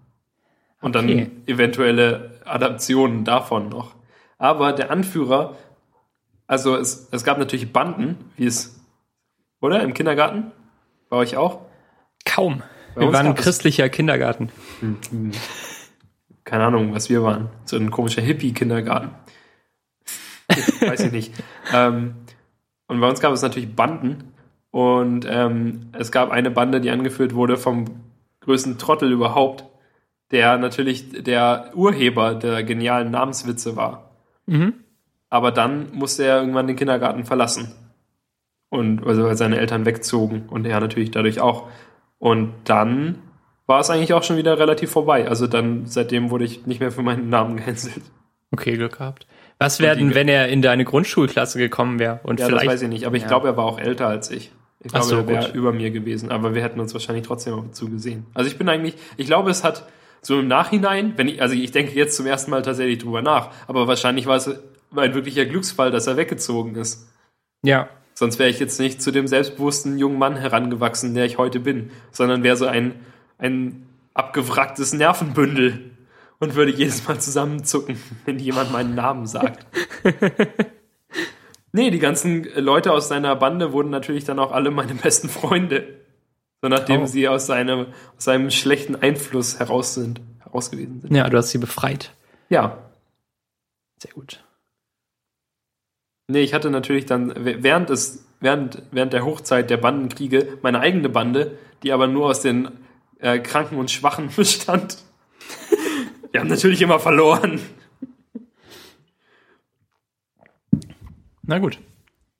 Und Okay. dann eventuelle Adaptionen davon noch. Aber der Anführer, also es, es gab natürlich Banden, wie es, oder? Im Kindergarten? Bei euch auch? Kaum. Bei Wir waren ein christlicher Kindergarten. Keine Ahnung, was wir waren. So ein komischer Hippie-Kindergarten. Weiß ich nicht. Ähm, und bei uns gab es natürlich Banden. Und ähm, es gab eine Bande, die angeführt wurde vom größten Trottel überhaupt, der natürlich der Urheber der genialen Namenswitze war. Mhm. Aber dann musste er irgendwann den Kindergarten verlassen. Und also weil seine Eltern wegzogen und er natürlich dadurch auch. Und dann war es eigentlich auch schon wieder relativ vorbei. Also dann, seitdem wurde ich nicht mehr für meinen Namen gehänselt. Okay, Glück gehabt. Was wäre denn, die- wenn er in deine Grundschulklasse gekommen wäre? Und Ja, vielleicht. das weiß ich nicht. Aber ich Ja. glaube, er war auch älter als ich. Ich glaube, so, er wäre über mir gewesen. Aber wir hätten uns wahrscheinlich trotzdem ab und zu gesehen. Also ich bin eigentlich, ich glaube, es hat so im Nachhinein, wenn ich, also ich denke jetzt zum ersten Mal tatsächlich drüber nach, aber wahrscheinlich war es ein wirklicher Glücksfall, dass er weggezogen ist. Ja. Sonst wäre ich jetzt nicht zu dem selbstbewussten jungen Mann herangewachsen, der ich heute bin, sondern wäre so ein, ein abgewracktes Nervenbündel. und würde jedes Mal zusammenzucken, wenn jemand meinen Namen sagt. nee, die ganzen Leute aus seiner Bande wurden natürlich dann auch alle meine besten Freunde. So nachdem Oh. sie aus seinem, aus seinem schlechten Einfluss heraus sind, heraus gewesen sind. Ja, du hast sie befreit. Ja. Sehr gut. Nee, ich hatte natürlich dann während des, während, während der Hochzeit der Bandenkriege meine eigene Bande, die aber nur aus den äh, Kranken und Schwachen bestand. Wir haben natürlich immer verloren. Na gut.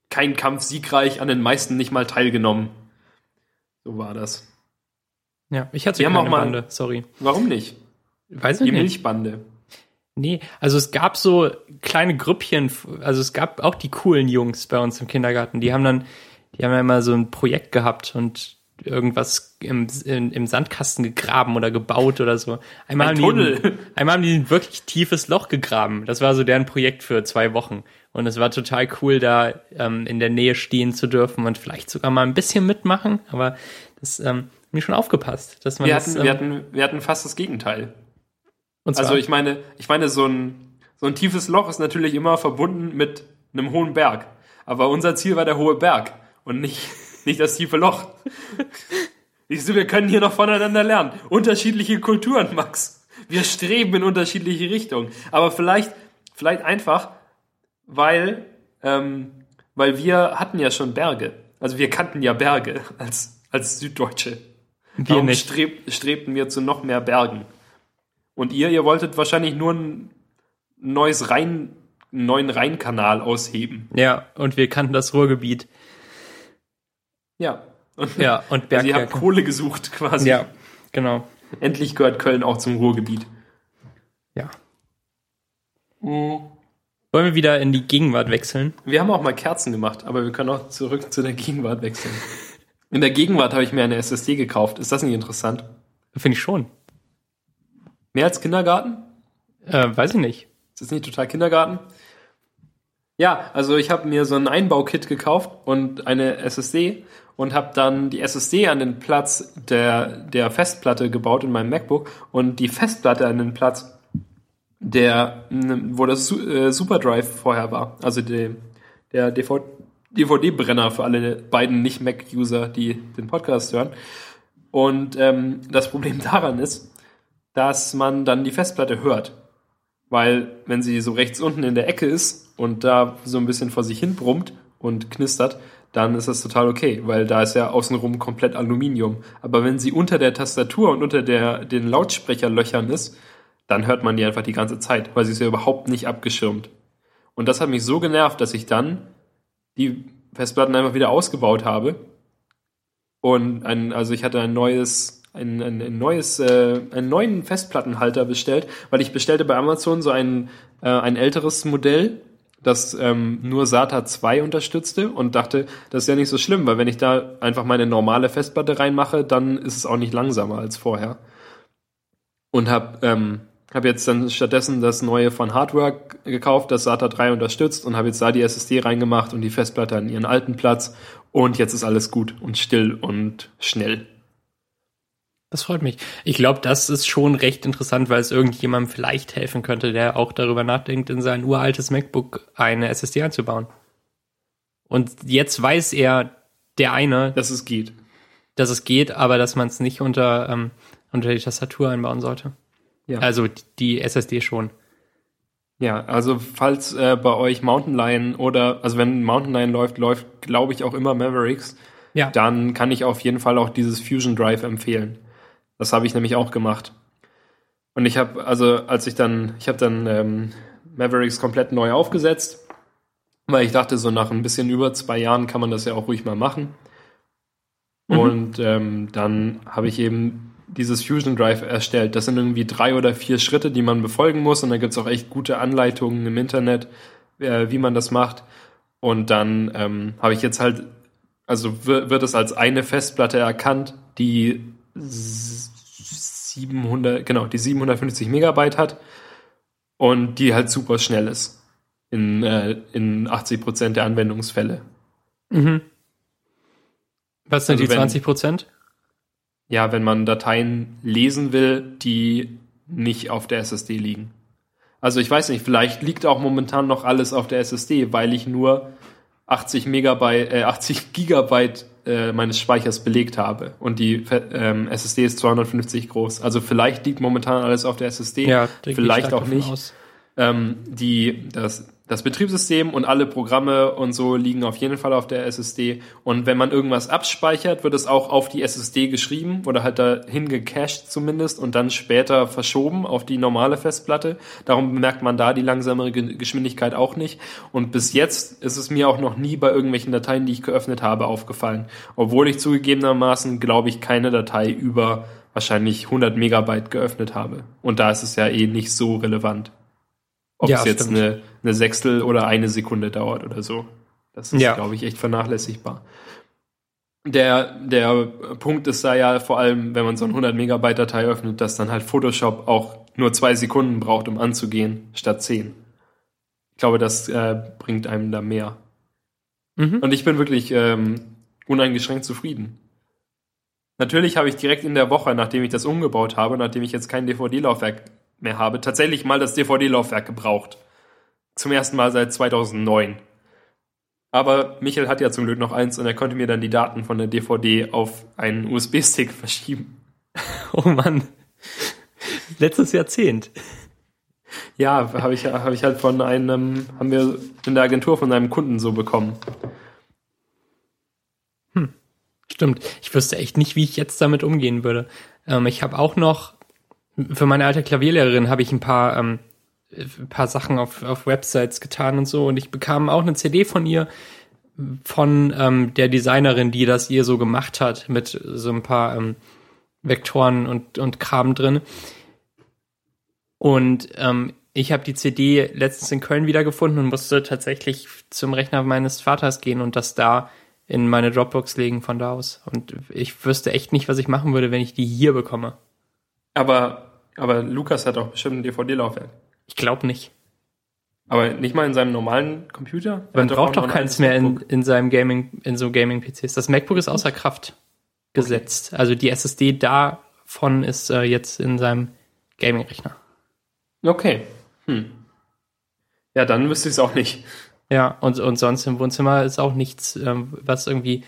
Kein Kampf siegreich, an den meisten nicht mal teilgenommen. So war das. Ja, ich hatte Wir haben keine auch mal- Bande, sorry. Warum nicht? Weiß ich Die nicht. Milchbande. Nee, also es gab so kleine Grüppchen, also es gab auch die coolen Jungs bei uns im Kindergarten, die haben dann, die haben ja immer so ein Projekt gehabt und irgendwas im, in, im Sandkasten gegraben oder gebaut oder so. Einmal Ein haben, die, Tunnel. ein- einmal haben die ein wirklich tiefes Loch gegraben. Das war so deren Projekt für zwei Wochen. Und es war total cool, da ähm, in der Nähe stehen zu dürfen und vielleicht sogar mal ein bisschen mitmachen. Aber das ähm, mir schon aufgepasst, dass man Wir das, hatten, ähm, wir, hatten, wir hatten fast das Gegenteil. Also ich meine, ich meine, so ein, so ein tiefes Loch ist natürlich immer verbunden mit einem hohen Berg. Aber unser Ziel war der hohe Berg und nicht, nicht das tiefe Loch. Siehst du, wir können hier noch voneinander lernen. Unterschiedliche Kulturen, Max. Wir streben in unterschiedliche Richtungen. Aber vielleicht, vielleicht einfach, weil, ähm, weil wir hatten ja schon Berge. Also wir kannten ja Berge als, als Süddeutsche. wir Darum nicht. Streb, strebten wir zu noch mehr Bergen. Und ihr, ihr wolltet wahrscheinlich nur ein neues Rhein, einen neuen Rheinkanal ausheben. Ja, und wir kannten das Ruhrgebiet. Ja. Und Ja, und also ihr habt Bergwerke. Kohle gesucht quasi. Ja, genau. Endlich gehört Köln auch zum Ruhrgebiet. Ja. Wollen wir wieder in die Gegenwart wechseln? Wir haben auch mal Kerzen gemacht, aber wir können auch zurück zu der Gegenwart wechseln. In der Gegenwart habe ich mir eine SSD gekauft. Ist das nicht interessant? Finde ich schon. Mehr als Kindergarten? Äh, weiß ich nicht. Ist das nicht total Kindergarten? Ja, also ich habe mir so ein Einbaukit gekauft und eine SSD und habe dann die SSD an den Platz der, der Festplatte gebaut in meinem MacBook und die Festplatte an den Platz der, wo das äh, Superdrive vorher war. Also die, der DVD-Brenner für alle beiden Nicht-Mac-User, die den Podcast hören. Und ähm, das Problem daran ist, dass man dann die Festplatte hört. Weil wenn sie so rechts unten in der Ecke ist und da so ein bisschen vor sich hin brummt und knistert, dann ist das total okay, weil da ist ja außenrum komplett Aluminium. Aber wenn sie unter der Tastatur und unter der, den Lautsprecherlöchern ist, dann hört man die einfach die ganze Zeit, weil sie ist ja überhaupt nicht abgeschirmt. Und das hat mich so genervt, dass ich dann die Festplatten einfach wieder ausgebaut habe. Und ein, also ich hatte ein neues, ein, ein, ein neues, äh, einen neuen Festplattenhalter bestellt, weil ich bestellte bei Amazon so ein, äh, ein älteres Modell, das ähm, nur SATA 2 unterstützte und dachte, das ist ja nicht so schlimm, weil wenn ich da einfach meine normale Festplatte reinmache, dann ist es auch nicht langsamer als vorher. Und habe ähm, hab jetzt dann stattdessen das neue von Hardware gekauft, das SATA 3 unterstützt und habe jetzt da die SSD reingemacht und die Festplatte an ihren alten Platz und jetzt ist alles gut und still und schnell. Das freut mich. Ich glaube, das ist schon recht interessant, weil es irgendjemandem vielleicht helfen könnte, der auch darüber nachdenkt, in sein uraltes MacBook eine SSD einzubauen. Und jetzt weiß er, der eine, Dass es geht. dass es geht, aber dass man es nicht unter, ähm, unter die Tastatur einbauen sollte. Ja. Also die SSD schon. Ja, also falls äh, bei euch Mountain Lion oder, also wenn Mountain Lion läuft, läuft, glaube ich, auch immer Mavericks, Ja. dann kann ich auf jeden Fall auch dieses Fusion Drive empfehlen. Das habe ich nämlich auch gemacht. Und ich habe, also als ich dann, ich habe dann ähm, Mavericks komplett neu aufgesetzt, weil ich dachte, so nach ein bisschen über zwei Jahren kann man das ja auch ruhig mal machen. Mhm. Und ähm, dann habe ich eben dieses Fusion Drive erstellt. Das sind irgendwie drei oder vier Schritte, die man befolgen muss. Und da gibt's auch echt gute Anleitungen im Internet, äh, wie man das macht. Und dann ähm, habe ich jetzt halt, also wird es als eine Festplatte erkannt, die 700, genau, die 750 Megabyte hat und die halt super schnell ist in, äh, in 80 Prozent der Anwendungsfälle. Mhm. Was sind Also die wenn- 20 Prozent? Ja, wenn man Dateien lesen will, die nicht auf der SSD liegen. Also ich weiß nicht, vielleicht liegt auch momentan noch alles auf der SSD, weil ich nur 80 Megabyte, äh, 80 Gigabyte äh, meines Speichers belegt habe und die ähm, SSD ist 250 groß. Also vielleicht liegt momentan alles auf der SSD, Ja, vielleicht auch nicht. Ähm, die, das, das Betriebssystem und alle Programme und so liegen auf jeden Fall auf der SSD. Und wenn man irgendwas abspeichert, wird es auch auf die SSD geschrieben oder halt dahin gecached zumindest und dann später verschoben auf die normale Festplatte. Darum bemerkt man da die langsamere Ge- Geschwindigkeit auch nicht. Und bis jetzt ist es mir auch noch nie bei irgendwelchen Dateien, die ich geöffnet habe, aufgefallen. Obwohl ich zugegebenermaßen, glaube ich, keine Datei über wahrscheinlich 100 Megabyte geöffnet habe. Und da ist es ja eh nicht so relevant. Ob Ja, es jetzt stimmt. eine, eine Sechstel oder eine Sekunde dauert oder so. Das ist, Ja. glaube ich, echt vernachlässigbar. Der, der Punkt ist da ja vor allem, wenn man so eine 100 Megabyte Datei öffnet, dass dann halt Photoshop auch nur zwei Sekunden braucht, um anzugehen, statt zehn. Ich glaube, das äh, bringt einem da mehr. Mhm. Und ich bin wirklich ähm, uneingeschränkt zufrieden. Natürlich habe ich direkt in der Woche, nachdem ich das umgebaut habe, nachdem ich jetzt kein DVD-Laufwerk mehr habe, tatsächlich mal das DVD-Laufwerk gebraucht. Zum ersten Mal seit 2009. Aber Michael hat ja zum Glück noch eins und er konnte mir dann die Daten von der DVD auf einen USB-Stick verschieben. Oh Mann. Letztes Jahrzehnt. Ja, habe ich, hab ich halt von einem, haben wir in der Agentur von einem Kunden so bekommen. Stimmt. Ich wüsste echt nicht, wie ich jetzt damit umgehen würde. Ähm, ich habe auch noch, für meine alte Klavierlehrerin habe ich ein paar, ähm, ein paar Sachen auf, auf Websites getan und so und ich bekam auch eine CD von ihr, von ähm, der Designerin, die das ihr so gemacht hat, mit so ein paar ähm, Vektoren und, und Kram drin. Und ähm, ich habe die CD letztens in Köln wiedergefunden und musste tatsächlich zum Rechner meines Vaters gehen und das da in meine Dropbox legen von da aus. Und ich wüsste echt nicht, was ich machen würde, wenn ich die hier bekomme. Aber, aber Lukas hat auch bestimmt ein DVD-Laufwerk. Ich glaube nicht. Aber nicht mal in seinem normalen Computer? Er Man braucht auch doch keins mehr in, in seinem Gaming, in so Gaming-PCs. Das MacBook ist außer Kraft gesetzt. Also die SSD davon ist äh, jetzt in seinem Gaming-Rechner. Okay. Hm. Ja, dann wüsste ich es auch nicht. Ja, und, und sonst im Wohnzimmer ist auch nichts, ähm, was irgendwie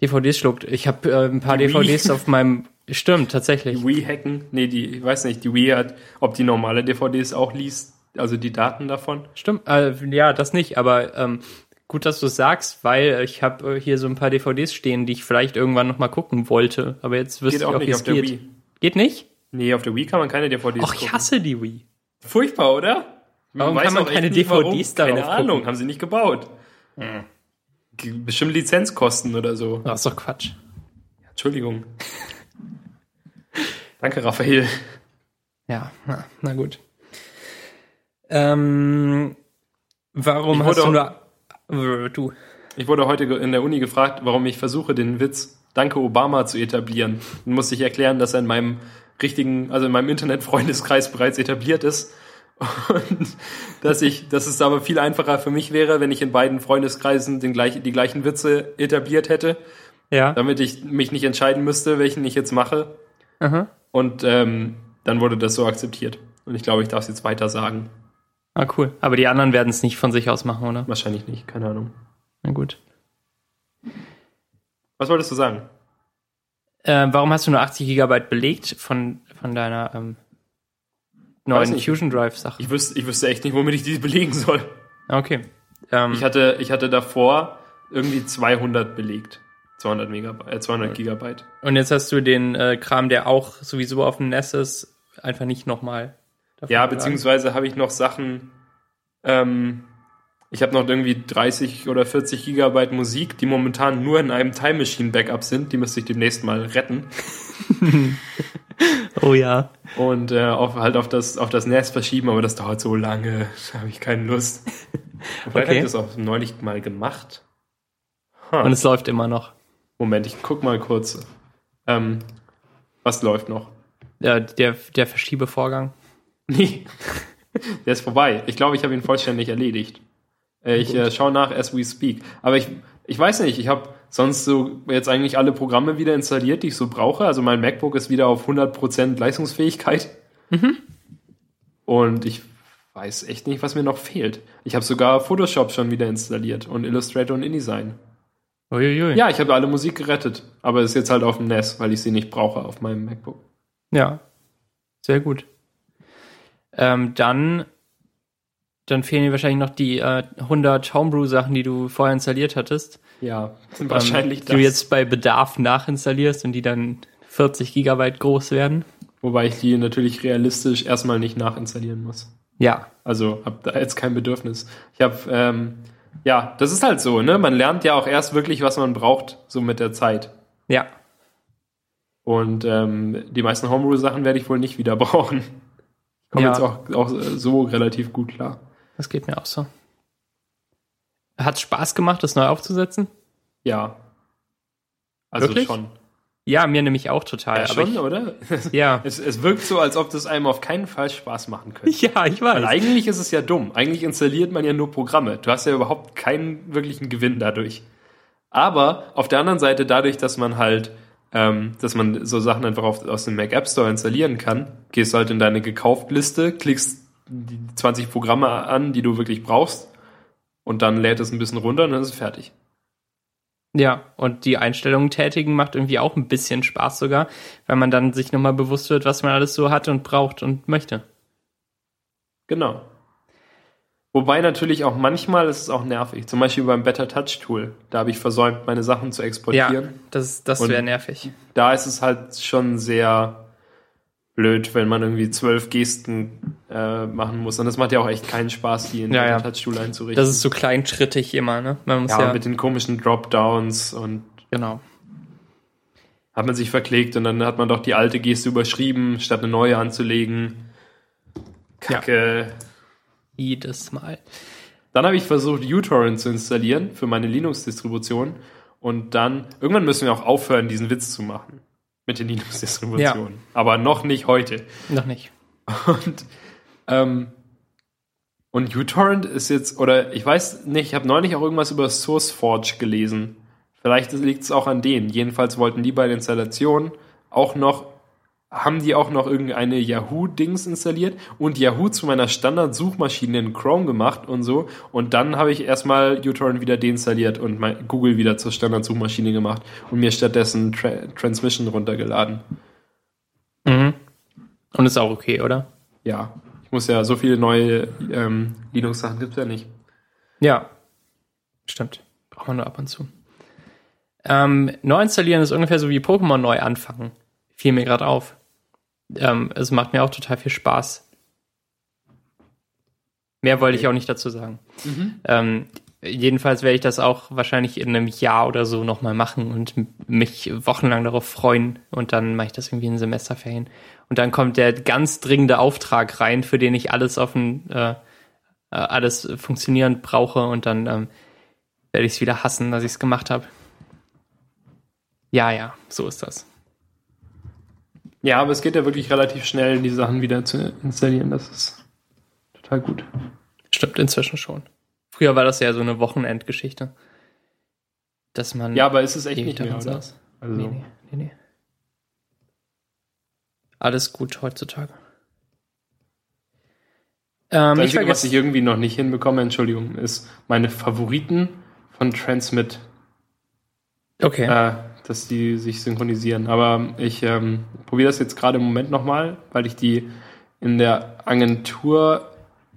DVDs schluckt. Ich habe äh, ein paar. DVDs auf meinem. Stimmt, tatsächlich. Die Wii hacken? Nee, die, ich weiß nicht, die Wii hat, ob die normale DVDs auch liest, also die Daten davon. Stimmt, äh, ja, das nicht, aber ähm, gut, dass du es sagst, weil ich habe äh, hier so ein paar DVDs stehen, die ich vielleicht irgendwann noch mal gucken wollte, aber jetzt wüsste Geht ich auch auch, nicht auf der geht. Wii. Geht nicht? Nee, auf der Wii kann man keine DVDs Ach, ich hasse die Wii. Furchtbar, oder? Warum kann man keine warum. DVDs darauf Keine Ahnung, gucken? haben sie nicht gebaut. G- Bestimmt Lizenzkosten oder so. Das ist doch Quatsch. Entschuldigung. Danke, Raphael. Ja, na, na gut. Ähm, warum Ich hast du nur... Du. Ich wurde heute in der Uni gefragt, warum ich versuche, den Witz Danke Obama zu etablieren. Dann musste ich erklären, dass er in meinem richtigen, also in meinem Internetfreundeskreis bereits etabliert ist. Und dass ich, dass es aber viel einfacher für mich wäre, wenn ich in beiden Freundeskreisen den gleich, die gleichen Witze etabliert hätte, Ja. damit ich mich nicht entscheiden müsste, welchen ich jetzt mache. Aha. Und ähm, dann wurde das so akzeptiert. Und ich glaube, ich darf es jetzt weiter sagen. Ah, cool. Aber die anderen werden es nicht von sich aus machen, oder? Wahrscheinlich nicht, keine Ahnung. Na gut. Was wolltest du sagen? Äh, warum hast du nur 80 Gigabyte belegt von, von deiner ähm, neuen. Fusion Drive Sache? Ich wüsste, ich wüsste echt nicht, womit ich die belegen soll. Okay. Ähm, Ich hatte, ich hatte davor irgendwie 200 belegt. 200 Megabyte, äh, 200 Gigabyte. und jetzt hast du den äh, Kram, der auch sowieso auf dem NES ist, einfach nicht nochmal. Ja, beziehungsweise habe ich noch Sachen, ähm, ich habe noch irgendwie 30 oder 40 Gigabyte Musik, die momentan nur in einem Time Machine Backup sind. Die müsste ich demnächst mal retten. Oh ja. Und äh, auf, halt auf das, auf das NAS verschieben, aber das dauert so lange. Da habe ich keine Lust. Vielleicht Okay. habe ich das auch neulich mal gemacht. Ha. Und es läuft immer noch. Moment, ich guck mal kurz. Ähm, was läuft noch? Ja, der, der Verschiebevorgang. Nee, der ist vorbei. Ich glaube, ich habe ihn vollständig erledigt. Äh, ich äh, schaue nach as we speak. Aber ich, ich weiß nicht, ich habe sonst so jetzt eigentlich alle Programme wieder installiert, die ich so brauche. Also mein MacBook ist wieder auf 100% Leistungsfähigkeit. Und ich weiß echt nicht, was mir noch fehlt. Ich habe sogar Photoshop schon wieder installiert und Illustrator und InDesign. Uiuiui. Ja, ich habe alle Musik gerettet, aber ist jetzt halt auf dem NES, weil ich sie nicht brauche auf meinem MacBook. Ja, sehr gut. Ähm, dann, dann fehlen dir wahrscheinlich noch die äh, 100 Homebrew-Sachen, die du vorher installiert hattest. Ja, ähm, wahrscheinlich Die du jetzt bei Bedarf nachinstallierst und die dann 40 Gigabyte groß werden. Wobei ich die natürlich realistisch erstmal nicht nachinstallieren muss. Ja, Also habe da jetzt kein Bedürfnis. Ich habe, ähm, ja, das ist halt so, ne? Man lernt ja auch erst wirklich, was man braucht, so mit der Zeit. ja, Und ähm, die meisten Homebrew-Sachen werde ich wohl nicht wieder brauchen. Ich komme Ja. jetzt auch, auch so relativ gut klar. das geht mir auch so. Hat Spaß gemacht, das neu aufzusetzen? Ja. Also Wirklich? schon. Ja, mir nämlich auch total. Ja, schon, ich, oder? ja. Es, es wirkt so, als ob das einem auf keinen Fall Spaß machen könnte. ja, ich Weil weiß. eigentlich ist es ja dumm. Eigentlich installiert man ja nur Programme. Du hast ja überhaupt keinen wirklichen Gewinn dadurch. Aber auf der anderen Seite, dadurch, dass man halt, ähm, dass man so Sachen einfach auf, aus dem Mac App Store installieren kann, gehst du halt in deine Gekauft-Liste, klickst die 20 Programme an, die du wirklich brauchst, und dann lädt es ein bisschen runter und dann ist es fertig. Ja, und die Einstellungen tätigen macht irgendwie auch ein bisschen Spaß sogar, weil man dann sich nochmal bewusst wird, was man alles so hat und braucht und möchte. Genau. Wobei natürlich auch manchmal ist es auch nervig. Zum Beispiel beim Better Touch Tool. Da habe ich versäumt, meine Sachen zu Ja, exportieren. das, das Und- wäre nervig. da ist es halt schon sehr blöd, wenn man irgendwie zwölf Gesten äh, machen muss. Und das macht ja auch echt keinen Spaß, die in Ja, der ja. Touchtool einzurichten. Das ist so kleinschrittig immer, ne? Man muss ja, ja, mit den komischen Dropdowns und genau. hat man sich verklickt und dann hat man doch die alte Geste überschrieben, statt eine neue anzulegen. Kacke. Jedes Mal. Dann habe ich versucht, uTorrent zu installieren für meine Linux-Distribution. Und dann, irgendwann müssen wir auch aufhören, diesen Witz zu machen. Mit den Linux-Distributionen. Aber noch nicht heute. Noch nicht. Und, ähm, und uTorrent ist jetzt, oder ich weiß nicht, ich habe neulich auch irgendwas über SourceForge gelesen. Vielleicht liegt es auch an denen. Jedenfalls wollten die bei der Installation auch noch, haben die auch noch irgendeine Yahoo-Dings installiert und Yahoo zu meiner Standard-Suchmaschine in Chrome gemacht und so. Und dann habe ich erstmal uTorrent wieder deinstalliert und mein Google wieder zur Standard-Suchmaschine gemacht und mir stattdessen Tra Transmission runtergeladen. Mhm. Und ist auch okay, oder? Ja, ich muss ja so viele neue ähm, Linux-Sachen gibt's ja nicht. Ja. Stimmt. Braucht man nur ab und zu. Ähm, neu installieren ist ungefähr so wie Pokémon neu anfangen. Fiel mir gerade auf. Ähm, es macht mir auch total viel Spaß. Mehr wollte ich auch nicht dazu sagen. Ähm, jedenfalls werde ich das auch wahrscheinlich in einem Jahr oder so nochmal machen und mich wochenlang darauf freuen. Und dann mache ich das irgendwie in Semesterferien. Und dann kommt der ganz dringende Auftrag rein, für den ich alles offen, äh, äh, alles funktionierend brauche. Und dann ähm, werde ich es wieder hassen, dass ich es gemacht habe. Ja, ja, so ist das. Ja, aber es geht ja wirklich relativ schnell, die Sachen wieder zu installieren. Das ist total gut. Stimmt inzwischen schon. Früher war das ja so eine Wochenendgeschichte. Dass man. Ja, aber ist es echt nicht mehr, oder? saß. Also, Nee, nee, nee, nee. Alles gut heutzutage. Ähm, das ich Einzige, was ich irgendwie noch nicht hinbekomme, Entschuldigung, ist meine Favoriten von Transmit, Okay. äh, dass die sich synchronisieren. Aber ich ähm, probiere das jetzt gerade im Moment nochmal, weil ich die in der Agentur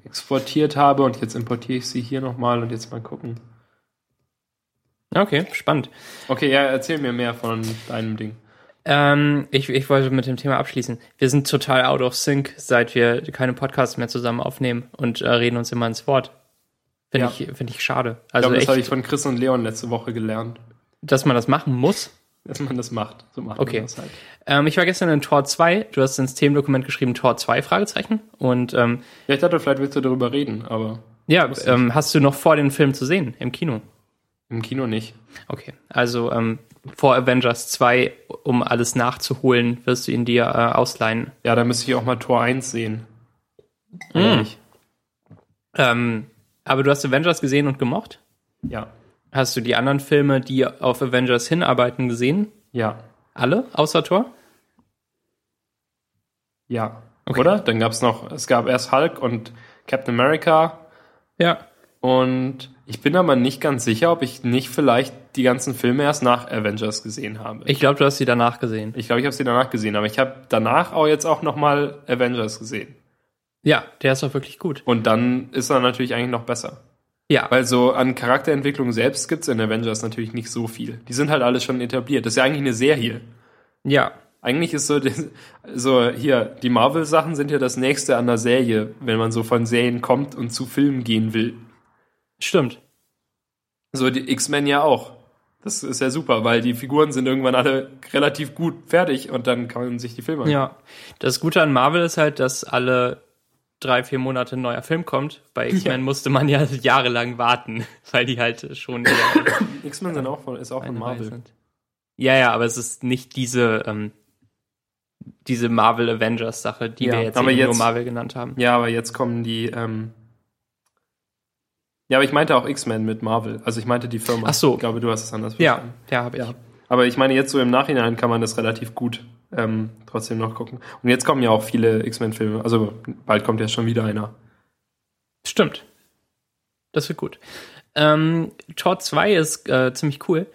exportiert habe und jetzt importiere ich sie hier nochmal und jetzt mal gucken. Okay, spannend. Okay, ja, erzähl mir mehr von deinem Ding. Ähm, ich, ich wollte mit dem Thema abschließen. Wir sind total out of sync, seit wir keine Podcasts mehr zusammen aufnehmen und äh, reden uns immer ins Wort. Finde Ja. ich, finde ich schade. Ich Also glaube, das habe ich von Chris und Leon letzte Woche gelernt, dass man das machen muss. dass man das macht. So macht Okay. man das halt. Ähm, ich war gestern in Tor 2. Du hast ins Themendokument geschrieben Tor 2, Fragezeichen. Und ähm, Ja, ich dachte, vielleicht willst du darüber reden, aber ja, ähm, hast du noch vor, den Film zu sehen im Kino? im Kino nicht. Okay, also ähm, vor Avengers 2, um alles nachzuholen, wirst du ihn dir äh, ausleihen. Ja, da müsste ich auch mal Tor 1 sehen. Hm. Nicht? Ähm, aber du hast Avengers gesehen und gemocht? Ja. Hast du die anderen Filme, die auf Avengers hinarbeiten, gesehen? Ja. Alle, außer Thor? Ja. Okay. Oder? Dann gab es noch, es gab erst Hulk und Captain America Ja. und ich bin aber nicht ganz sicher, ob ich nicht vielleicht die ganzen Filme erst nach Avengers gesehen habe. Ich glaube, du hast sie danach gesehen. Ich glaube, ich habe sie danach gesehen, aber ich habe danach auch jetzt auch nochmal Avengers gesehen. Ja, der ist auch wirklich gut. Und dann ist er natürlich eigentlich noch besser. Ja, Weil so an Charakterentwicklung selbst gibt's in Avengers natürlich nicht so viel. Die sind halt alle schon etabliert. Das ist ja eigentlich eine Serie. ja, Eigentlich ist so, so hier, die Marvel-Sachen sind ja das nächste an der Serie, wenn man so von Serien kommt und zu Filmen gehen will. stimmt. So die X-Men ja auch. Das ist ja super, weil die Figuren sind irgendwann alle relativ gut fertig und dann kann man sich die Filme Ja. Das Gute an Marvel ist halt, dass alle drei, vier Monate ein neuer Film kommt. Bei X-Men musste man ja jahrelang warten, weil die halt schon X-Men sind auch von, ist auch von Marvel. sind. Ja, ja, aber es ist nicht diese, ähm, diese Marvel Avengers Sache, die Ja, wir jetzt, eben nur jetzt- Marvel genannt haben. Ja, aber jetzt kommen die, ähm ja, aber ich meinte auch X-Men mit Marvel. Also ich meinte die Firma. Ach so. Ich glaube, du hast es anders Ja, verstanden. ja, habe ich. Ja. Aber ich meine, jetzt so im Nachhinein kann man das relativ gut ähm, trotzdem noch gucken. Und jetzt kommen ja auch viele X-Men-Filme. Also bald kommt ja schon wieder einer. Stimmt. Das wird gut. Ähm, Tor 2 ist äh, ziemlich cool.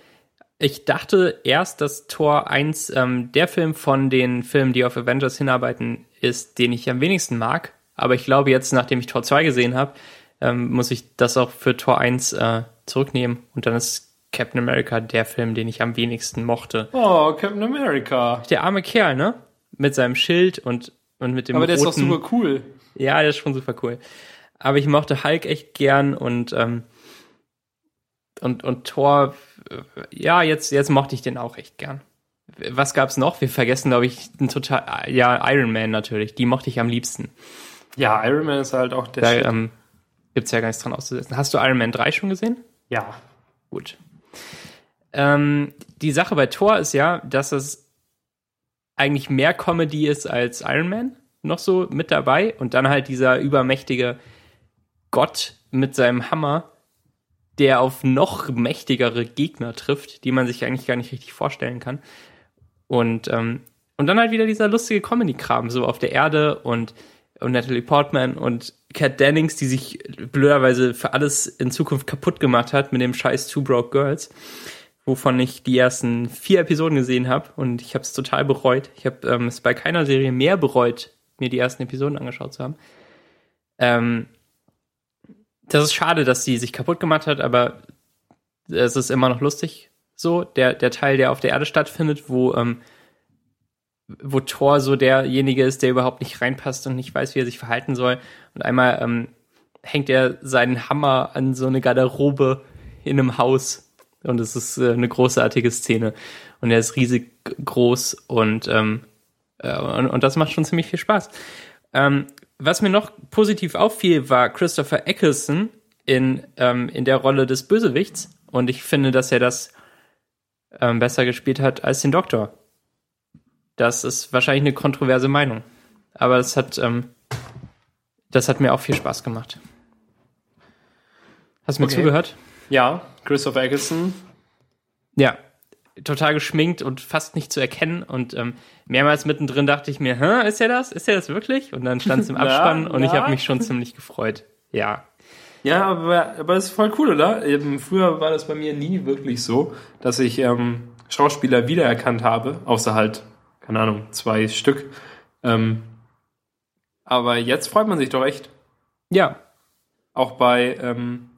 Ich dachte erst, dass Tor 1 ähm, der Film von den Filmen, die auf Avengers hinarbeiten, ist, den ich am wenigsten mag. Aber ich glaube jetzt, nachdem ich Tor 2 gesehen habe, ähm, muss ich das auch für Tor 1 äh, zurücknehmen. Und dann ist Captain America der Film, den ich am wenigsten mochte. Oh, Captain America. Der arme Kerl, ne? Mit seinem Schild und, und mit dem Aber der ist doch roten... super cool. Ja, der ist schon super cool. Aber ich mochte Hulk echt gern und ähm, und und Thor, äh, ja, jetzt jetzt mochte ich den auch echt gern. Was gab's noch? Wir vergessen, glaube ich, ein total ja Iron Man natürlich. Die mochte ich am liebsten. Ja, Iron Man ist halt auch der Da ähm, gibt's ja gar nichts dran auszusetzen. Hast du Iron Man 3 schon gesehen? Ja. Gut. Ähm, die Sache bei Thor ist ja, dass es eigentlich mehr Comedy ist als Iron Man noch so mit dabei und dann halt dieser übermächtige Gott mit seinem Hammer, der auf noch mächtigere Gegner trifft, die man sich eigentlich gar nicht richtig vorstellen kann. Und, ähm, und dann halt wieder dieser lustige Comedy-Kram, so auf der Erde und, und Natalie Portman und Kat Dennings, die sich blöderweise für alles in Zukunft kaputt gemacht hat mit dem scheiß Two Broke Girls, wovon ich die ersten vier Episoden gesehen habe und ich habe es total bereut. Ich habe ähm, es bei keiner Serie mehr bereut, mir die ersten Episoden angeschaut zu haben. Ähm, das ist schade, dass sie sich kaputt gemacht hat, aber es ist immer noch lustig. So, der, der Teil, der auf der Erde stattfindet, wo, ähm, wo Thor so derjenige ist, der überhaupt nicht reinpasst und nicht weiß, wie er sich verhalten soll. Und einmal ähm, hängt er seinen Hammer an so eine Garderobe in einem Haus. Und es ist äh, eine großartige Szene. Und er ist riesig groß und, ähm, äh, und, und das macht schon ziemlich viel Spaß. Ähm, was mir noch positiv auffiel, war Christopher Eccleston in, ähm, in der Rolle des Bösewichts. Und ich finde, dass er das ähm, besser gespielt hat als den Doktor. Das ist wahrscheinlich eine kontroverse Meinung. Aber das hat, ähm, das hat mir auch viel Spaß gemacht. Hast du mir Okay. zugehört? Ja, Christopher Eccleston. Ja. Total geschminkt und fast nicht zu erkennen. Und ähm, mehrmals mittendrin dachte ich mir, Hä, ist er das? Ist er das wirklich? Und dann stand es im Abspann und ich na. habe mich schon ziemlich gefreut. Ja. Ja, aber, aber das ist voll cool, oder? Eben, früher war das bei mir nie wirklich so, dass ich ähm, Schauspieler wiedererkannt habe, außer halt, keine Ahnung, zwei Stück. Ähm, aber jetzt freut man sich doch echt. Ja. Auch bei, ähm,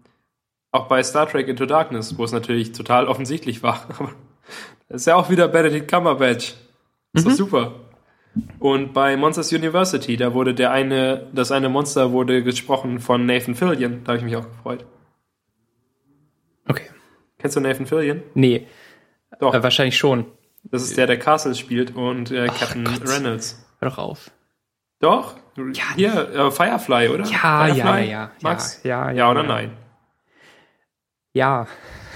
auch bei Star Trek Into Darkness, wo es natürlich total offensichtlich war. Aber das ist ja auch wieder Benedict Cumberbatch. Ist doch super. Und bei Monsters University, da wurde der eine, das eine Monster wurde gesprochen von Nathan Fillion. Da habe ich mich auch gefreut. Okay. Kennst du Nathan Fillion? Nee, Doch. äh, wahrscheinlich schon. Das ist der, der Castle spielt und äh, Captain Gott. Reynolds. Hör doch auf. Doch? Hier, äh, Firefly, oder? Ja, ja, Firefly? ja, Max? ja, ja, ja oder ja. nein? Ja.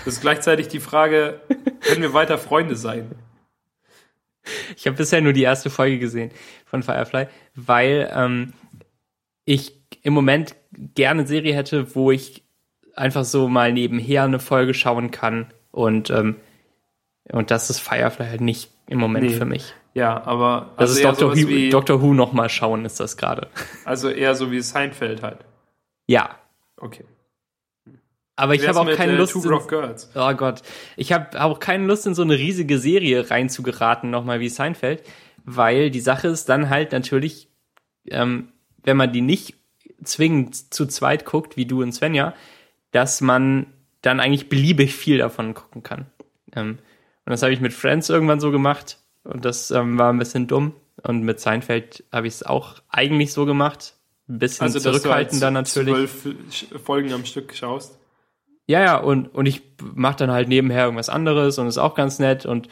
Das ist gleichzeitig die Frage, können wir weiter Freunde sein? Ich habe bisher nur die erste Folge gesehen von Firefly, weil ähm, ich im Moment gerne eine Serie hätte, wo ich einfach so mal nebenher eine Folge schauen kann und ähm, und das ist Firefly halt nicht im Moment Nee. für mich. Ja, aber Das also ist eher Doctor Who, wie, Doctor Who nochmal schauen, ist das gerade. also eher so wie Seinfeld halt. Ja. Okay. Aber ich habe auch mit, keine äh, Lust. Two in- Girls. Oh Gott. Ich habe auch keine Lust, in so eine riesige Serie reinzugeraten, nochmal wie Seinfeld, weil die Sache ist dann halt natürlich, ähm, wenn man die nicht zwingend zu zweit guckt, wie du und Svenja, dass man dann eigentlich beliebig viel davon gucken kann. Ähm, und das habe ich mit Friends irgendwann so gemacht und das ähm, war ein bisschen dumm. Und mit Seinfeld habe ich es auch eigentlich so gemacht. Ein bisschen Also, dass du halt zurückhaltender natürlich. zwölf Folgen am Stück schaust. Ja, ja, und, und ich mache dann halt nebenher irgendwas anderes und ist auch ganz nett und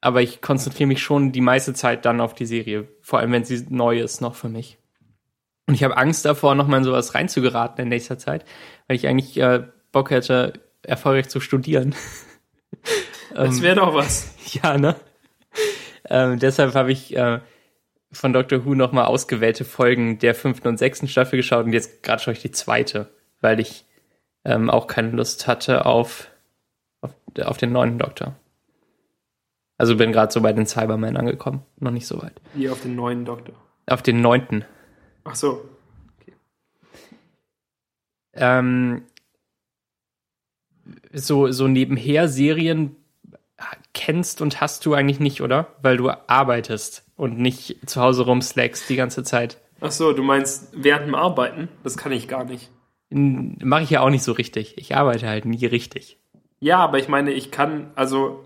aber ich konzentriere mich schon die meiste Zeit dann auf die Serie, vor allem wenn sie neu ist noch für mich. Und ich habe Angst davor, nochmal in sowas reinzugeraten in nächster Zeit, weil ich eigentlich äh, Bock hätte, erfolgreich zu studieren. Das wäre doch was. ja, ne? Ähm, deshalb habe ich äh, von Doctor Who nochmal ausgewählte Folgen der fünften und sechsten Staffel geschaut und jetzt gerade schaue ich die zweite, weil ich ähm, auch keine Lust hatte auf, auf, auf den neuen Doktor. Also bin gerade so bei den Cybermen angekommen, noch nicht so weit. Wie auf den neuen Doktor. Auf den neunten. Ach so. Ähm, so, so nebenher Serien kennst und hast du eigentlich nicht, oder? Weil du arbeitest und nicht zu Hause rumslackst die ganze Zeit. Ach so, du meinst während dem Arbeiten? Das kann ich gar nicht. Mache ich ja auch nicht so richtig. Ich arbeite halt nie richtig. Ja, aber ich meine, ich kann, also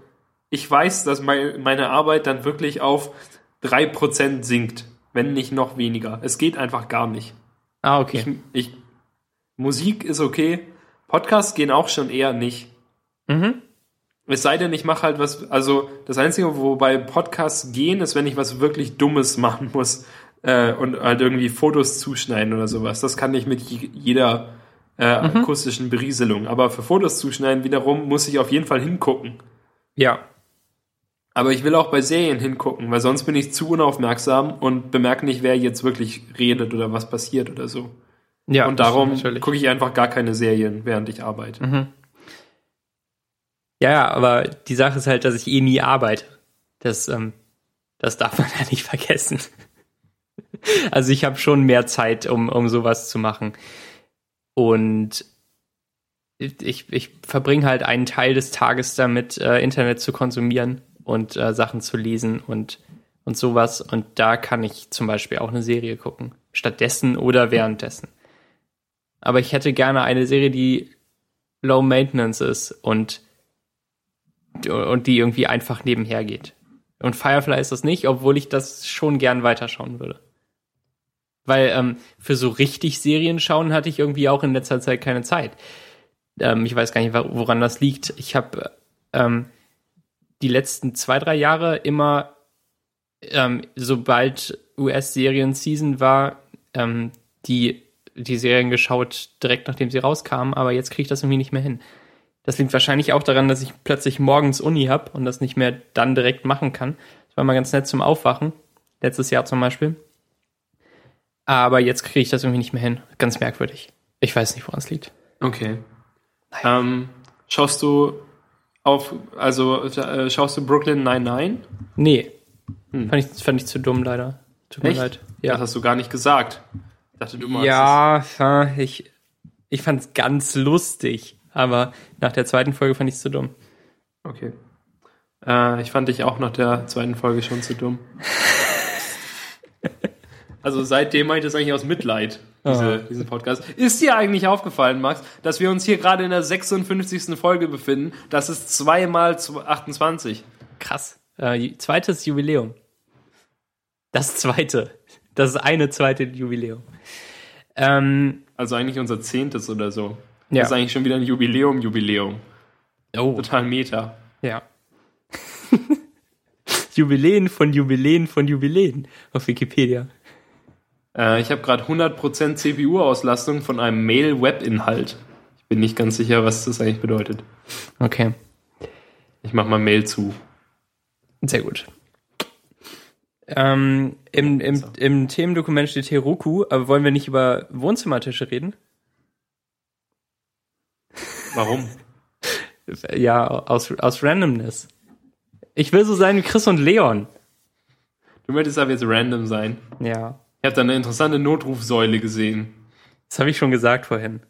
ich weiß, dass mein, meine Arbeit dann wirklich auf 3% sinkt, wenn nicht noch weniger. Es geht einfach gar nicht. Ah, okay. Ich, ich, Musik ist okay, Podcasts gehen auch schon eher nicht. mhm. Es sei denn, ich mache halt was, also das Einzige, wobei Podcasts gehen, ist, wenn ich was wirklich Dummes machen muss äh, und halt irgendwie Fotos zuschneiden oder sowas. Das kann ich mit je- jeder äh, akustischen Berieselung. Aber für Fotos zuschneiden wiederum muss ich auf jeden Fall hingucken. Ja. Aber ich will auch bei Serien hingucken, weil sonst bin ich zu unaufmerksam und bemerke nicht, wer jetzt wirklich redet oder was passiert oder so. Ja. Und darum. Mhm. gucke ich einfach gar keine Serien, während ich arbeite. Ja, ja, aber die Sache ist halt, dass ich eh nie arbeite. Das, ähm, das darf man ja nicht vergessen. Also ich habe schon mehr Zeit, um, um sowas zu machen. Und ich, ich verbringe halt einen Teil des Tages damit, äh, Internet zu konsumieren und äh, Sachen zu lesen und, und sowas. Und da kann ich zum Beispiel auch eine Serie gucken. Stattdessen oder währenddessen. Aber ich hätte gerne eine Serie, die low maintenance ist und und die irgendwie einfach nebenher geht. Und Firefly ist das nicht, obwohl ich das schon gern weiterschauen würde. Weil ähm, für so richtig Serien schauen hatte ich irgendwie auch in letzter Zeit keine Zeit. Ähm, ich weiß gar nicht, woran das liegt. Ich habe ähm, die letzten zwei, drei Jahre immer, ähm, sobald US-Serien-Season war, ähm, die, die Serien geschaut, direkt nachdem sie rauskamen, aber jetzt kriege ich das irgendwie nicht mehr hin. Das liegt wahrscheinlich auch daran, dass ich plötzlich morgens Uni habe und das nicht mehr dann direkt machen kann. Das war mal ganz nett zum Aufwachen. Letztes Jahr zum Beispiel. Aber jetzt kriege ich das irgendwie nicht mehr hin. Ganz merkwürdig. Ich weiß nicht, woran es liegt. Okay. Ähm, schaust du auf, also äh, schaust du Brooklyn 99? Nee. Fand, ich, fand ich zu dumm, leider. Tut mir Echt? leid. Das Ja, hast du gar nicht gesagt. Ich dachte, du magst ja ja, ich, ich fand es ganz lustig. Aber nach der zweiten Folge fand ich es zu dumm. Okay. Äh, ich fand dich auch nach der zweiten Folge schon zu dumm. Also seitdem mache ich das eigentlich aus Mitleid, diese, diesen Podcast. Ist dir eigentlich aufgefallen, Max, dass wir uns hier gerade in der 56. Folge befinden? Das ist zweimal zu 28. Krass. Äh, zweites Jubiläum. Das zweite. Das eine zweite Jubiläum. Ähm, Also eigentlich unser zehntes oder so. Ja. Das ist eigentlich schon wieder ein Jubiläum, Jubiläum. oh, Total Meta. ja. Jubiläen von Jubiläen von Jubiläen auf Wikipedia. Äh, ich habe gerade 100% CPU-Auslastung von einem Mail-Web-Inhalt. Ich bin nicht ganz sicher, was das eigentlich bedeutet. Okay, Ich mache mal Mail zu. sehr gut. Ähm, im, im, Im Themendokument steht Heroku, aber wollen wir nicht über Wohnzimmertische reden? Warum? Ja, aus, aus Randomness. Ich will so sein wie Chris und Leon. Du möchtest aber jetzt random sein. Ja. Ich habe da eine interessante Notrufsäule gesehen. Das habe ich schon gesagt vorhin.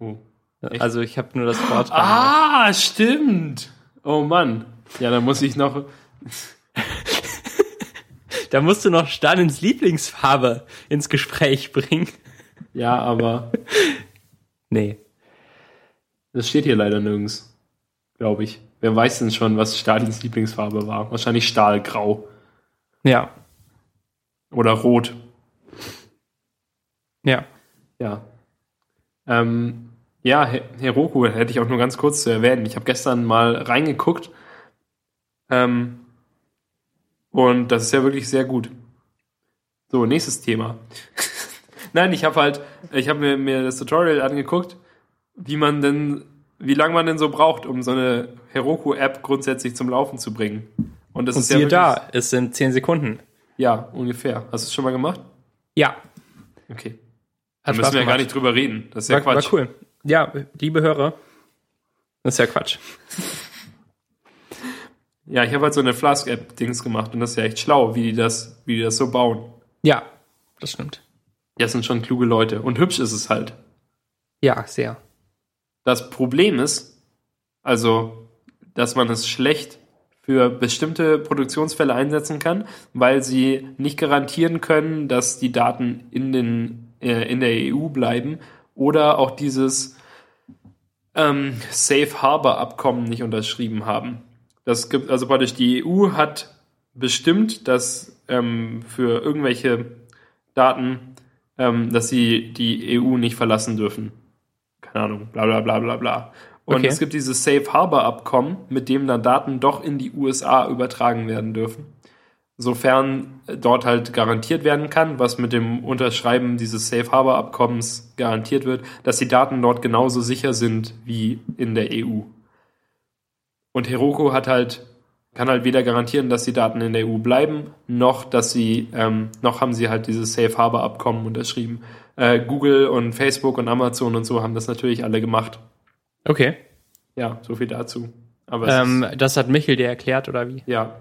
Oh. Echt? Also ich habe nur das Wort. Ah, stimmt. Oh Mann. Ja, dann muss ich noch. Da musst du noch Stalins Lieblingsfarbe ins Gespräch bringen. Ja, aber Nee. Das steht hier leider nirgends. Glaube ich. Wer weiß denn schon, was Stalins Lieblingsfarbe war? Wahrscheinlich Stahlgrau. Ja. Oder Rot. Ja. Ja. Ähm, ja, He- Heroku hätte ich auch nur ganz kurz zu erwähnen. Ich habe gestern mal reingeguckt. Ähm, und das ist ja wirklich sehr gut. So, nächstes Thema. Nein, ich habe halt, ich habe mir, mir das Tutorial angeguckt, wie man denn, wie lange man denn so braucht, um so eine Heroku-App grundsätzlich zum Laufen zu bringen. Und das Und ist ja da, es sind 10 Sekunden. Ja, ungefähr. Hast du es schon mal gemacht? Ja. Okay. Da müssen wir ja gar nicht drüber reden. Das ist ja war, war Quatsch. cool. Ja, liebe Hörer. Das ist ja Quatsch. Ja, ich habe halt so eine Flask-App-Dings gemacht und das ist ja echt schlau, wie die das, wie die das so bauen. Ja, das stimmt. Ja, das sind schon kluge Leute. Und hübsch ist es halt. Ja, sehr. Das Problem ist, also, dass man es schlecht für bestimmte Produktionsfälle einsetzen kann, weil sie nicht garantieren können, dass die Daten in, den, äh, in der EU bleiben oder auch dieses ähm, Safe Harbor Abkommen nicht unterschrieben haben. Das gibt also praktisch die EU hat bestimmt, dass ähm, für irgendwelche Daten, ähm, dass sie die EU nicht verlassen dürfen. Keine Ahnung, bla bla bla bla bla. Und Okay. es gibt dieses Safe Harbor Abkommen, mit dem dann Daten doch in die USA übertragen werden dürfen. Sofern dort halt garantiert werden kann, was mit dem Unterschreiben dieses Safe Harbor Abkommens garantiert wird, dass die Daten dort genauso sicher sind wie in der EU. Und Heroku hat halt, kann halt weder garantieren, dass die Daten in der EU bleiben, noch dass sie, ähm, noch haben sie halt dieses Safe Harbor Abkommen unterschrieben. Äh, Google und Facebook und Amazon und so haben das natürlich alle gemacht. Okay. Ja, so viel dazu. Aber Ähm, das hat Michel dir erklärt, oder wie? ja,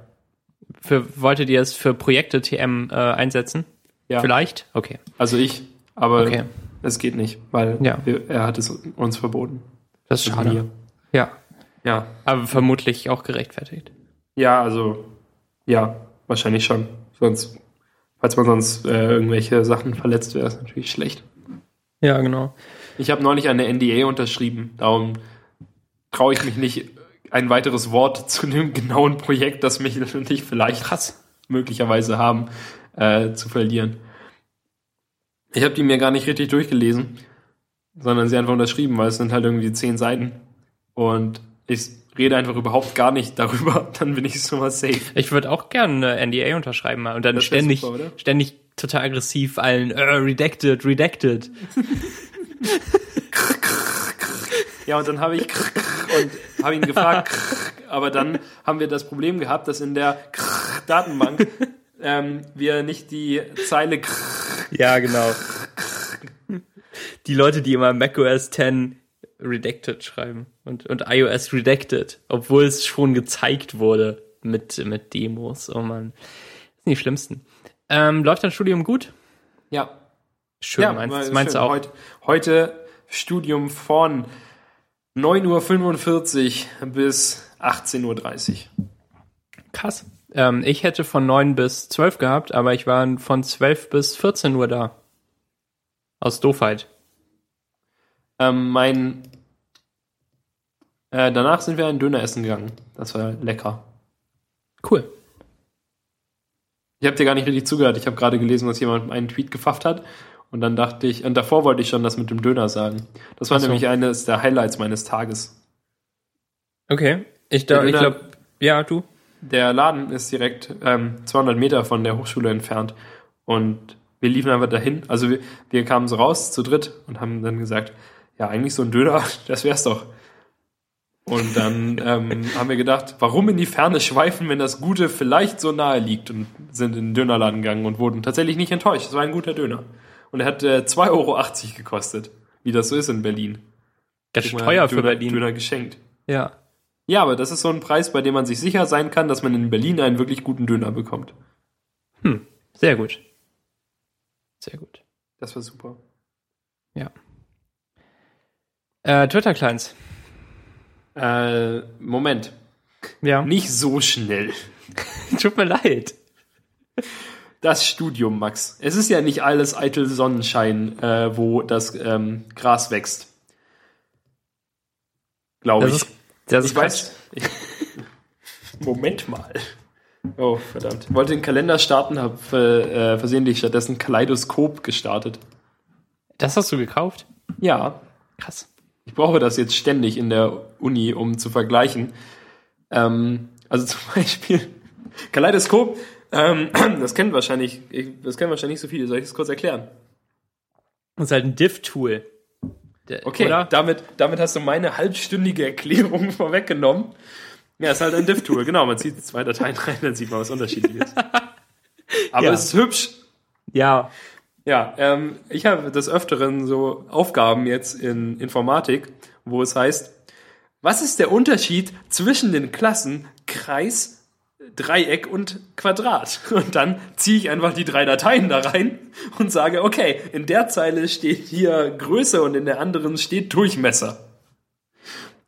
Für, wolltet ihr es für Projekte TM äh, einsetzen? ja. Vielleicht? Okay. Also ich, aber Okay. es geht nicht, weil Ja. wir, er hat es uns verboten. Das ist Also schade. Ja. Ja. Aber vermutlich auch gerechtfertigt. Ja, also ja, wahrscheinlich schon. Sonst, falls man sonst äh, irgendwelche Sachen verletzt, wäre es natürlich schlecht. Ja, genau. Ich habe neulich eine NDA unterschrieben, darum traue ich mich nicht, ein weiteres Wort zu dem genauen Projekt, das Michael und ich vielleicht Krass. möglicherweise haben, äh, zu verlieren. Ich habe die mir gar nicht richtig durchgelesen, sondern sie einfach unterschrieben, weil es sind halt irgendwie zehn Seiten. Und ich rede einfach überhaupt gar nicht darüber, dann bin ich schon mal safe. Ich würde auch gerne eine NDA unterschreiben mal und dann ständig, super, ständig total aggressiv allen äh, redacted, redacted. Ja, und dann habe ich und habe ihn gefragt, aber dann haben wir das Problem gehabt, dass in der Datenbank ähm, wir nicht die Zeile Ja, genau. Die Leute, die immer macOS 10 redacted schreiben und, und iOS redacted, obwohl es schon gezeigt wurde mit, mit Demos. Oh man. Das sind die schlimmsten. Ähm, läuft dein Studium gut? ja, Schön, ja meinst, schön. du auch? Heute, heute Studium von 9.45 Uhr bis 18.30 Uhr. Krass. Ähm, ich hätte von 9 bis 12 gehabt, aber ich war von 12 bis 14 Uhr da. Aus Doofheit. Ähm, mein äh, danach sind wir einen Döner essen gegangen. Das war lecker. Cool. Ich habe dir gar nicht richtig zugehört. Ich habe gerade gelesen, dass jemand einen Tweet gefafft hat. Und dann dachte ich, und davor wollte ich schon das mit dem Döner sagen. Das war so. nämlich eines der Highlights meines Tages. Okay. Ich, da, ich glaube, ja, du. Der Laden ist direkt ähm, 200 Meter von der Hochschule entfernt. Und wir liefen einfach dahin. Also wir, wir kamen so raus zu dritt und haben dann gesagt, ja, eigentlich so ein Döner, das wär's doch. Und dann ähm, haben wir gedacht, warum in die Ferne schweifen, wenn das Gute vielleicht so nahe liegt und sind in den Dönerladen gegangen und wurden tatsächlich nicht enttäuscht. Es war ein guter Döner. Und er hat äh, 2,80 Euro gekostet, wie das so ist in Berlin. Das ist teuer für Döner, Berlin. Döner geschenkt. Ja. Ja, aber das ist so ein Preis, bei dem man sich sicher sein kann, dass man in Berlin einen wirklich guten Döner bekommt. Hm, sehr gut. Sehr gut. Das war super. Ja. Äh, Twitter-Clients. Äh, Moment. Ja. Nicht so schnell. Tut mir leid. Das Studium, Max. Es ist ja nicht alles eitel Sonnenschein, äh, wo das ähm, Gras wächst. Glaube ich. ist, das ist ich weiß. Ich, Moment mal. Oh, verdammt. Ich wollte den Kalender starten, habe äh, versehentlich stattdessen Kaleidoskop gestartet. Das hast du gekauft? Ja, Krass. Ich brauche das jetzt ständig in der Uni, um zu vergleichen. Ähm, also zum Beispiel Kaleidoskop, ähm, das kennen wahrscheinlich, das kennen wahrscheinlich nicht so viele. Soll ich das kurz erklären? Das ist halt ein Diff-Tool. Okay, Oder? damit, damit hast du meine halbstündige Erklärung vorweggenommen. Ja, ist halt ein Diff-Tool, genau. Man zieht zwei Dateien rein, dann sieht man was Unterschiedliches. Aber Ja. es ist hübsch. Ja. Ja, ähm, ich habe des Öfteren so Aufgaben jetzt in Informatik, wo es heißt, was ist der Unterschied zwischen den Klassen Kreis, Dreieck und Quadrat? Und dann ziehe ich einfach die drei Dateien da rein und sage, okay, in der Zeile steht hier Größe und in der anderen steht Durchmesser.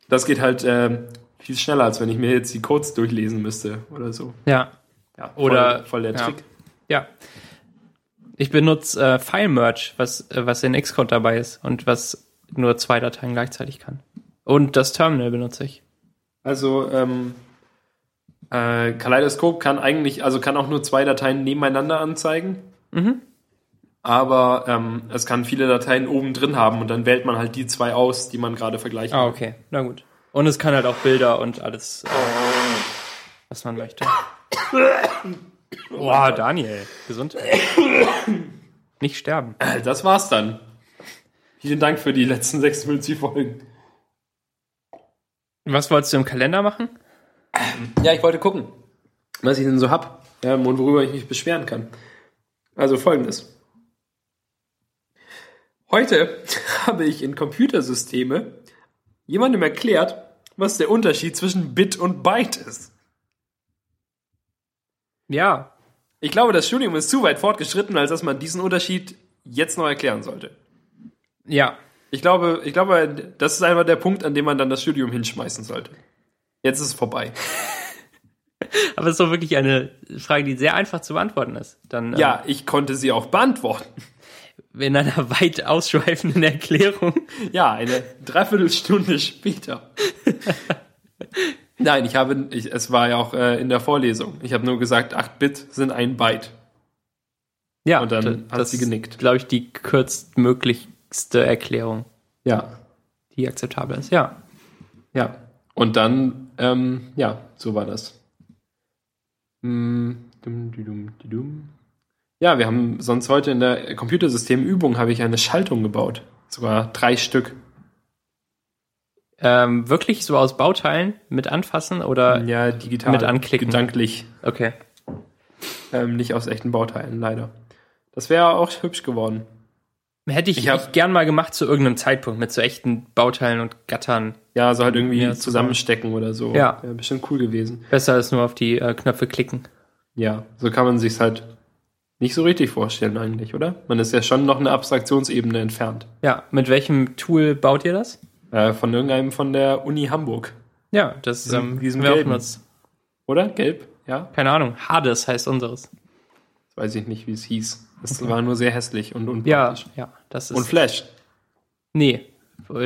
Das geht halt ähm, viel schneller, als wenn ich mir jetzt die Codes durchlesen müsste oder so. Ja. Ja, Oder- voll, voll der ja. Trick. Ja. Ich benutze äh, File Merge, was, äh, was in Xcode dabei ist und was nur zwei Dateien gleichzeitig kann. Und das Terminal benutze ich. Also ähm, äh, Kaleidoskop kann eigentlich, also kann auch nur zwei Dateien nebeneinander anzeigen. Aber ähm, es kann viele Dateien oben drin haben und dann wählt man halt die zwei aus, die man gerade vergleichen Ah, okay. Na gut. Und es kann halt auch Bilder und alles, äh, was man möchte. Boah, Daniel, Gesundheit. Nicht sterben. Das war's dann. Vielen Dank für die letzten 56 Folgen. Was wolltest du im Kalender machen? Ja, ich wollte gucken, was ich denn so hab ähm, und worüber ich mich beschweren kann. Also folgendes. Heute habe ich in Computersysteme jemandem erklärt, was der Unterschied zwischen Bit und Byte ist. Ja. Ich glaube, das Studium ist zu weit fortgeschritten, als dass man diesen Unterschied jetzt noch erklären sollte. Ja. Ich glaube, ich glaube, das ist einfach der Punkt, an dem man dann das Studium hinschmeißen sollte. Jetzt ist es vorbei. Aber es ist doch wirklich eine Frage, die sehr einfach zu beantworten ist. Dann, ähm, Ja, ich konnte sie auch beantworten. in einer weit ausschweifenden Erklärung. Ja, eine Dreiviertelstunde später. Nein, ich habe, ich, es war ja auch äh, in der Vorlesung. Ich habe nur gesagt, 8 Bit sind ein Byte. Ja, Und dann da- hat sie genickt. glaube ich, die kürztmöglichste Erklärung, Ja, die akzeptabel ist. Ja. ja. Und dann, ähm, ja, so war das. Mm. Ja, wir haben sonst heute in der Computersystemübung habe ich eine Schaltung gebaut. Sogar drei Stück. Ähm, wirklich so aus Bauteilen mit anfassen oder? Ja, digital. Mit anklicken. Gedanklich. Okay. Ähm, nicht aus echten Bauteilen, leider. Das wäre auch hübsch geworden. Hätte ich, Ich hab- ich gern mal gemacht zu irgendeinem Zeitpunkt mit so echten Bauteilen und Gattern. Ja, so halt irgendwie Ja, zusammenstecken oder so. Ja. Wäre bestimmt cool gewesen. Besser als nur auf die äh, Knöpfe klicken. Ja, so kann man sich's halt nicht so richtig vorstellen eigentlich, oder? Man ist ja schon noch eine Abstraktionsebene entfernt. Ja, mit welchem Tool baut ihr das? Äh, von irgendeinem von der Uni Hamburg. Ja, das ähm, diesem wir auch gelben. benutzt. Oder? Gelb? Ja? Keine Ahnung. Hades heißt unseres. Das weiß ich nicht, wie es hieß. Es war nur sehr hässlich und Ja, unpraktisch. ja, das ist. Und Flash. nee,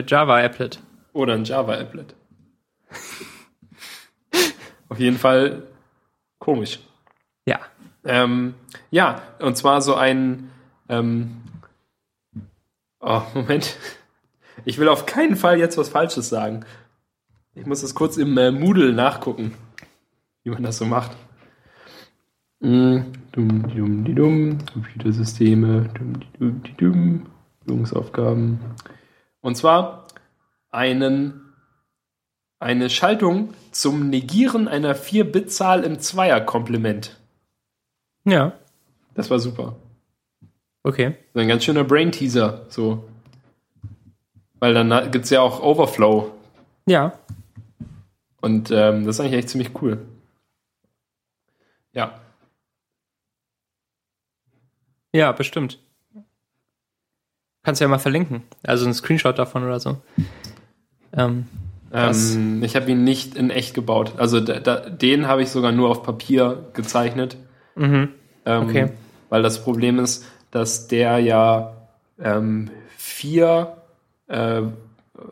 Java Applet. Oder ein Java-Applet. Auf jeden Fall komisch. Ja. Ähm, ja, und zwar so ein. Ähm, oh, Moment. Ich will auf keinen Fall jetzt was Falsches sagen. Ich muss das kurz im äh, Moodle nachgucken, wie man das so macht. Mm, Dumm, die dumm, die dumm. Computersysteme. Dumm, die dumm, die dumm. Übungsaufgaben. Und zwar einen, eine Schaltung zum Negieren einer 4-Bit-Zahl im Zweierkomplement. Ja. Das war super. Okay. So ein ganz schöner Brain-Teaser, so. Weil dann gibt's ja auch Overflow. Ja. Und ähm, das ist eigentlich echt ziemlich cool. Ja. Ja, bestimmt. Kannst du ja mal verlinken. Also ein Screenshot davon oder so. Ähm? Ähm, ich habe ihn nicht in echt gebaut. Also da, da, den habe ich sogar nur auf Papier gezeichnet. mhm. Ähm, Okay. Weil das Problem ist, dass der ja ähm, vier, äh,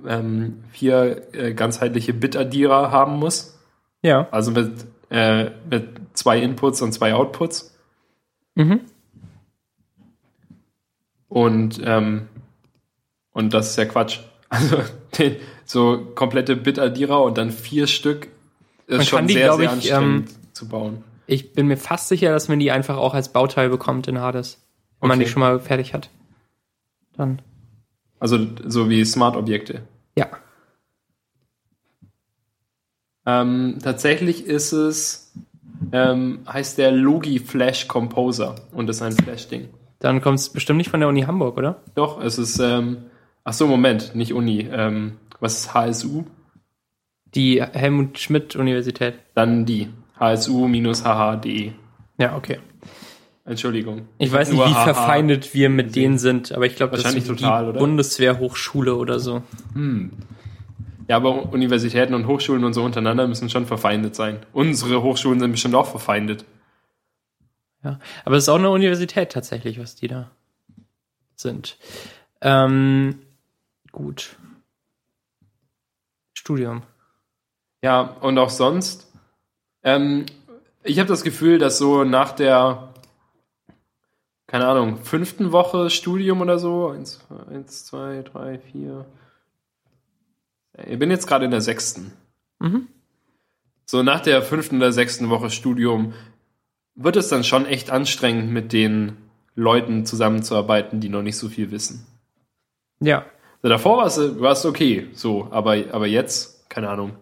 ähm, vier äh, ganzheitliche Bit-Addierer haben muss. Ja. Also mit, äh, mit zwei Inputs und zwei Outputs. Mhm. Und, ähm, und das ist ja Quatsch. Also den, so komplette Bit-Addierer und dann vier Stück ist Man schon die, sehr, sehr ich, anstrengend zu bauen. Ich bin mir fast sicher, dass man die einfach auch als Bauteil bekommt in Hades. Wenn man Okay. die schon mal fertig hat. Dann. Also so wie Smart-Objekte. Ja. Ähm, tatsächlich ist es, ähm, heißt der Logi Flash Composer und ist ein Flash-Ding. Dann kommt es bestimmt nicht von der Uni Hamburg, oder? Doch, es ist, ähm, ach so, Moment, nicht Uni. Ähm, was ist HSU? Die Helmut Schmidt Universität. Dann die. HSU-hh.de. Ja, okay. Entschuldigung. Ich weiß nicht, Nur wie HH. verfeindet wir mit denen sind, aber ich glaube, das ist total, die oder? Bundeswehrhochschule oder so. Ja, aber Universitäten und Hochschulen und so untereinander müssen schon verfeindet sein. Unsere Hochschulen sind bestimmt auch verfeindet. Ja. Aber es ist auch eine Universität tatsächlich, was die da sind. Ähm, gut. Studium. Ja, und auch sonst. Ähm, ich habe das Gefühl, dass so nach der, keine Ahnung, fünften Woche Studium oder so, eins, eins zwei, drei, vier. Ich bin jetzt gerade in der sechsten. Mhm. So nach der fünften oder sechsten Woche Studium wird es dann schon echt anstrengend, mit den Leuten zusammenzuarbeiten, die noch nicht so viel wissen. Ja. So, davor war es, okay, so, aber, aber jetzt, keine Ahnung.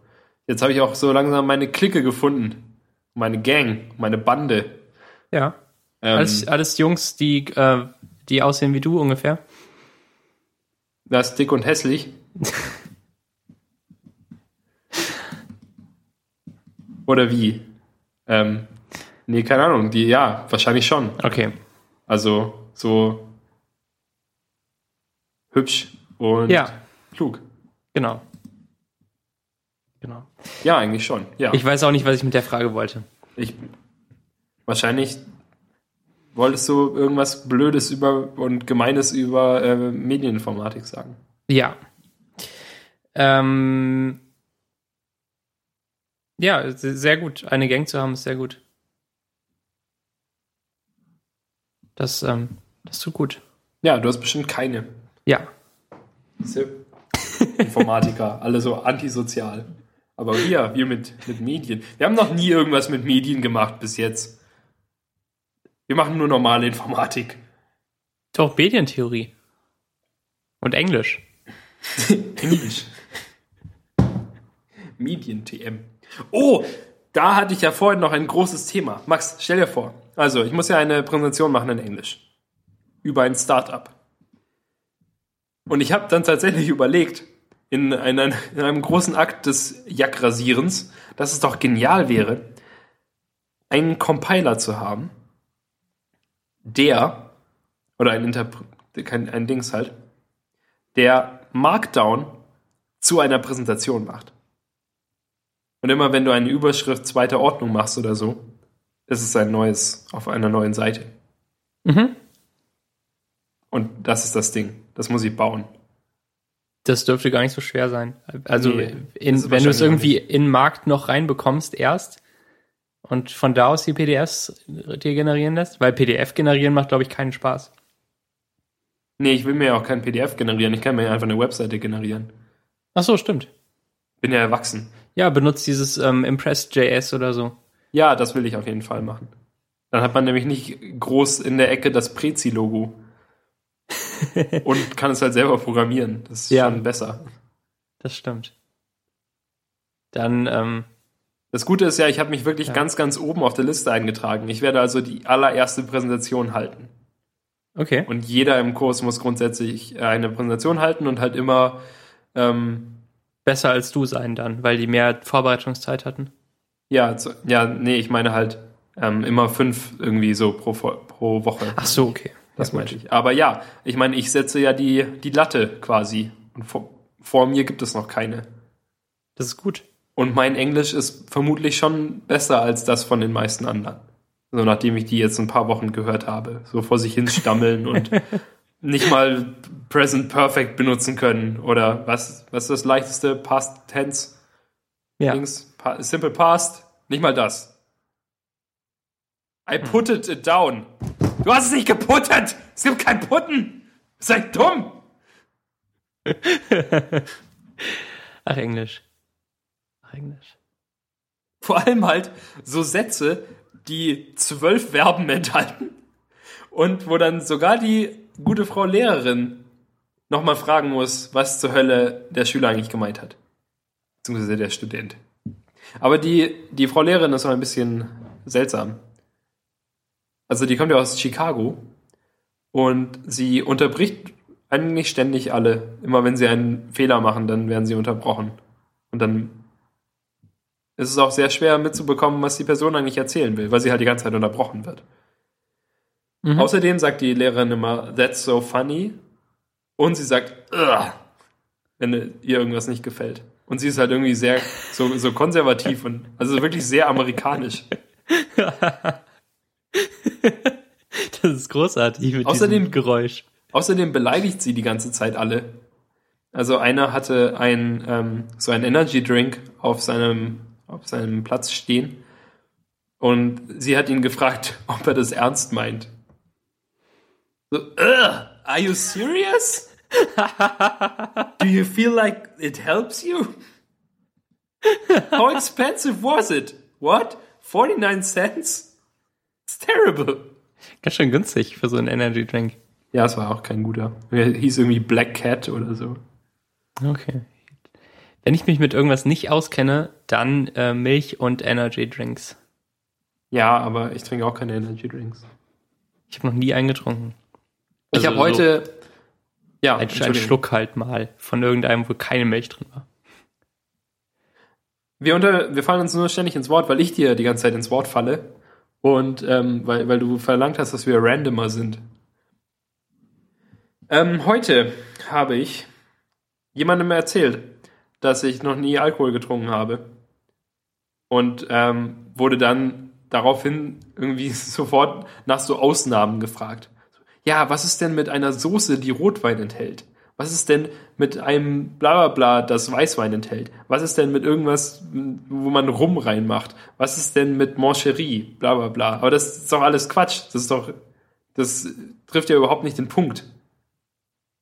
Jetzt habe ich auch so langsam meine Clique gefunden. Meine Gang, meine Bande. Ja. Ähm, Alles, alles Jungs, die, äh, die aussehen wie du ungefähr. das ist dick und hässlich. Oder wie? Ähm, nee, keine Ahnung. Die, ja, wahrscheinlich schon. Okay. Also so hübsch und Ja, klug. genau. Genau. Ja, eigentlich schon. Ja. Ich weiß auch nicht, was ich mit der Frage wollte. Ich, wahrscheinlich wolltest du irgendwas Blödes über und Gemeines über äh, Medieninformatik sagen. Ja. Ähm, ja, se- sehr gut. Eine Gang zu haben ist sehr gut. Das, ähm, das tut gut. Ja, du hast bestimmt keine. Ja. Informatiker, alle so antisozial. Aber wir, wir mit, mit Medien. Wir haben noch nie irgendwas mit Medien gemacht bis jetzt. Wir machen nur normale Informatik. Doch, Medientheorie. Und Englisch. Englisch. Medien-TM. Oh, da hatte ich ja vorhin noch ein großes Thema. Max, stell dir vor. Also, ich muss ja eine Präsentation machen in Englisch. Über ein Startup. Und ich habe dann tatsächlich überlegt, in, einer, in einem großen Akt des Jackrasierens, dass es doch genial wäre, einen Compiler zu haben, der, oder ein Interpre kein, ein Dings halt, der Markdown zu einer Präsentation macht. Und immer wenn du eine Überschrift zweiter Ordnung machst oder so, ist es ein neues auf einer neuen Seite. Mhm. Und das ist das Ding. Das muss ich bauen. Das dürfte gar nicht so schwer sein. Also, Nee, in, wenn du es irgendwie in den Markt noch reinbekommst erst und von da aus die PDFs dir generieren lässt, weil PDF generieren macht, glaube ich, keinen Spaß. Nee, ich will mir ja auch kein PDF generieren. Ich kann mir einfach eine Webseite generieren. Ach so, stimmt. Bin ja erwachsen. Ja, benutzt dieses ähm, Impress.js oder so. Ja, das will ich auf jeden Fall machen. Dann hat man nämlich nicht groß in der Ecke das Prezi-Logo. Und kann es halt selber programmieren. Das ist Ja. schon besser. Das stimmt. Dann, ähm, Das Gute ist ja, ich habe mich wirklich Ja. ganz, ganz oben auf der Liste eingetragen. Ich werde also die allererste Präsentation halten. okay. Und jeder im Kurs muss grundsätzlich eine Präsentation halten und halt immer, ähm, Besser als du sein dann, weil die mehr Vorbereitungszeit hatten. ja, zu, ja, nee, ich meine halt ähm, immer fünf irgendwie so pro, pro Woche. Ach so, okay. Das Ja, meinte ich. Aber ja, ich meine, ich setze ja die, die Latte quasi. Und vor, vor mir gibt es noch keine. Das ist gut. Und mein Englisch ist vermutlich schon besser als das von den meisten anderen. So nachdem ich die jetzt ein paar Wochen gehört habe. So vor sich hin stammeln und nicht mal Present Perfect benutzen können. Oder was, was ist das leichteste Past Tense? Ja. Dings? Pa Simple Past? Nicht mal das. I putted it down. Du hast es nicht geputtet! Es gibt kein Putten! Seid dumm! Ach, Englisch. Ach, Englisch. Vor allem halt so Sätze, die zwölf Verben enthalten und wo dann sogar die gute Frau Lehrerin nochmal fragen muss, was zur Hölle der Schüler eigentlich gemeint hat. Beziehungsweise der Student. Aber die, die Frau Lehrerin ist noch ein bisschen seltsam. Also die kommt ja aus Chicago und sie unterbricht eigentlich ständig alle. Immer wenn sie einen Fehler machen, dann werden sie unterbrochen. Und dann ist es auch sehr schwer mitzubekommen, was die Person eigentlich erzählen will, weil sie halt die ganze Zeit unterbrochen wird. Mhm. Außerdem sagt die Lehrerin immer, that's so funny. Und sie sagt, Ugh, wenn ihr irgendwas nicht gefällt. Und sie ist halt irgendwie sehr so, so konservativ und also wirklich sehr amerikanisch. Das ist großartig mit Außerdem- diesem Geräusch. Außerdem beleidigt sie die ganze Zeit alle. Also einer hatte ein, ähm, so ein Energy Drink auf seinem, auf seinem Platz stehen und sie hat ihn gefragt, ob er das ernst meint. So, Ugh, are you serious? Do you feel like it helps you? How expensive was it? What? 49 cents? It's terrible. Ganz schön günstig für so einen Energy Drink. Ja, es war auch kein guter. Er hieß irgendwie Black Cat oder so. Okay. Wenn ich mich mit irgendwas nicht auskenne, dann äh, Milch und Energy Drinks. Ja, aber ich trinke auch keine Energy Drinks. Ich habe noch nie einen getrunken. ich Also habe heute. ja, Ein, ein Entschuldigung. Schluck halt mal von irgendeinem, wo keine Milch drin war. Wir, unter, wir fallen uns nur ständig ins Wort, weil ich dir die ganze Zeit ins Wort falle. Und ähm, weil, weil du verlangt hast, dass wir randomer sind. Ähm, heute habe ich jemandem erzählt, dass ich noch nie Alkohol getrunken habe. Und ähm, wurde dann daraufhin irgendwie sofort nach so Ausnahmen gefragt. Ja, was ist denn mit einer Soße, die Rotwein enthält? Was ist denn mit einem Blablabla, das Weißwein enthält? Was ist denn mit irgendwas, wo man Rum reinmacht? Was ist denn mit Mancherie? Blablabla. Aber das ist doch alles Quatsch. Das ist doch, das trifft ja überhaupt nicht den Punkt.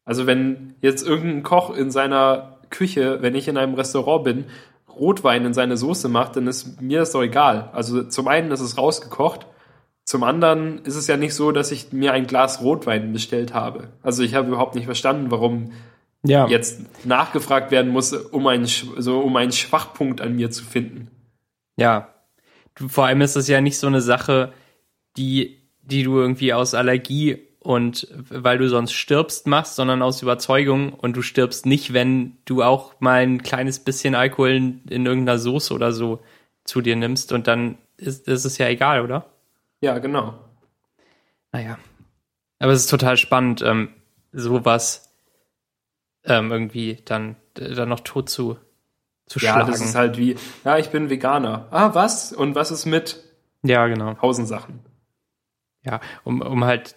Also wenn jetzt irgendein Koch in seiner Küche, wenn ich in einem Restaurant bin, Rotwein in seine Soße macht, dann ist mir das doch egal. Also zum einen ist es rausgekocht, zum anderen ist es ja nicht so, dass ich mir ein Glas Rotwein bestellt habe. Also ich habe überhaupt nicht verstanden, warum Ja. jetzt nachgefragt werden muss, um einen, so, um einen Schwachpunkt an mir zu finden. Ja. Vor allem ist es ja nicht so eine Sache, die, die du irgendwie aus Allergie und weil du sonst stirbst machst, sondern aus Überzeugung und du stirbst nicht, wenn du auch mal ein kleines bisschen Alkohol in, in irgendeiner Soße oder so zu dir nimmst und dann ist, ist es ja egal, oder? Ja, genau. Naja. Aber es ist total spannend, ähm, sowas ähm, irgendwie dann, dann noch tot zu, zu Ja, schlagen. das ist halt wie, ja, ich bin Veganer. Ah, was? Und was ist mit ja, genau. tausend Sachen? Ja, um, um halt.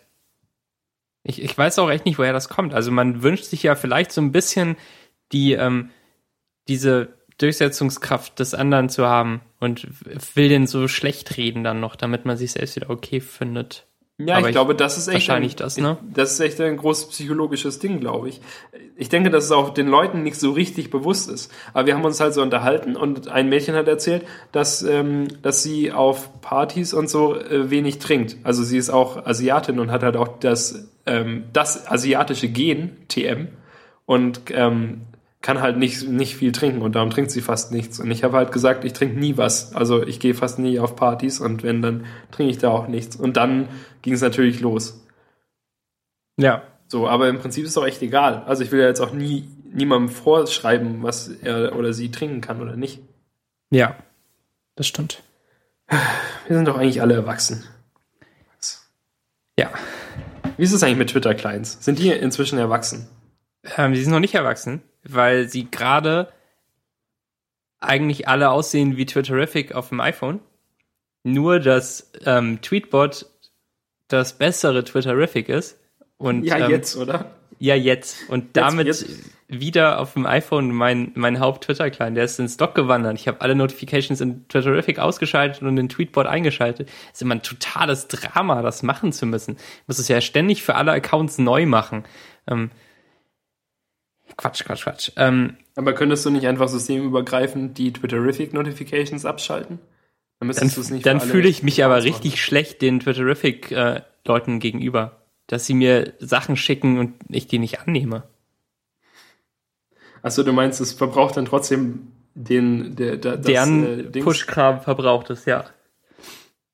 Ich, ich weiß auch echt nicht, woher das kommt. Also man wünscht sich ja vielleicht so ein bisschen die, ähm, diese Durchsetzungskraft des anderen zu haben und will den so schlecht reden dann noch, damit man sich selbst wieder okay findet. Ja, ich ich- glaube, das ist echt wahrscheinlich ein, das, ne? Das ist echt ein großes psychologisches Ding, glaube ich. Ich denke, dass es auch den Leuten nicht so richtig bewusst ist. Aber wir haben uns halt so unterhalten und ein Mädchen hat erzählt, dass, ähm, dass sie auf Partys und so äh, wenig trinkt. Also sie ist auch Asiatin und hat halt auch das, ähm, das asiatische Gen, TM, und ähm, kann halt nicht, nicht viel trinken und darum trinkt sie fast nichts. Und ich habe halt gesagt, ich trinke nie was. Also ich gehe fast nie auf Partys und wenn, dann trinke ich da auch nichts. Und dann ging es natürlich los. Ja. So, aber im Prinzip ist doch echt egal. Also ich will ja jetzt auch nie niemandem vorschreiben, was er oder sie trinken kann oder nicht. Ja. Das stimmt. Wir sind doch eigentlich alle erwachsen. Ja. Wie ist es eigentlich mit Twitter-Clients? Sind die inzwischen erwachsen? Ähm, die sind noch nicht erwachsen, weil sie gerade eigentlich alle aussehen wie Twitterific auf dem iPhone. Nur, dass ähm, Tweetbot das bessere Twitterific ist. Und, Ja, ähm, jetzt, oder? Ja, jetzt. Und damit jetzt. wieder auf dem iPhone mein, mein Haupt-Twitter-Client. Der ist ins Dock gewandert. Ich habe alle Notifications in Twitterific ausgeschaltet und in Tweetbot eingeschaltet. ist immer ein totales Drama, das machen zu müssen. Ich muss es ja ständig für alle Accounts neu machen. Ähm, Quatsch, Quatsch, Quatsch. Ähm, Aber könntest du nicht einfach systemübergreifend die Twitterific-Notifications abschalten? Dann, dann dann fühle ich mich aber richtig schlecht den Twitterific-Leuten gegenüber. Dass sie mir Sachen schicken und ich die nicht annehme. Achso, du meinst, es verbraucht dann trotzdem den, der, der, das, Deren äh? Push-Kram verbraucht es, ja.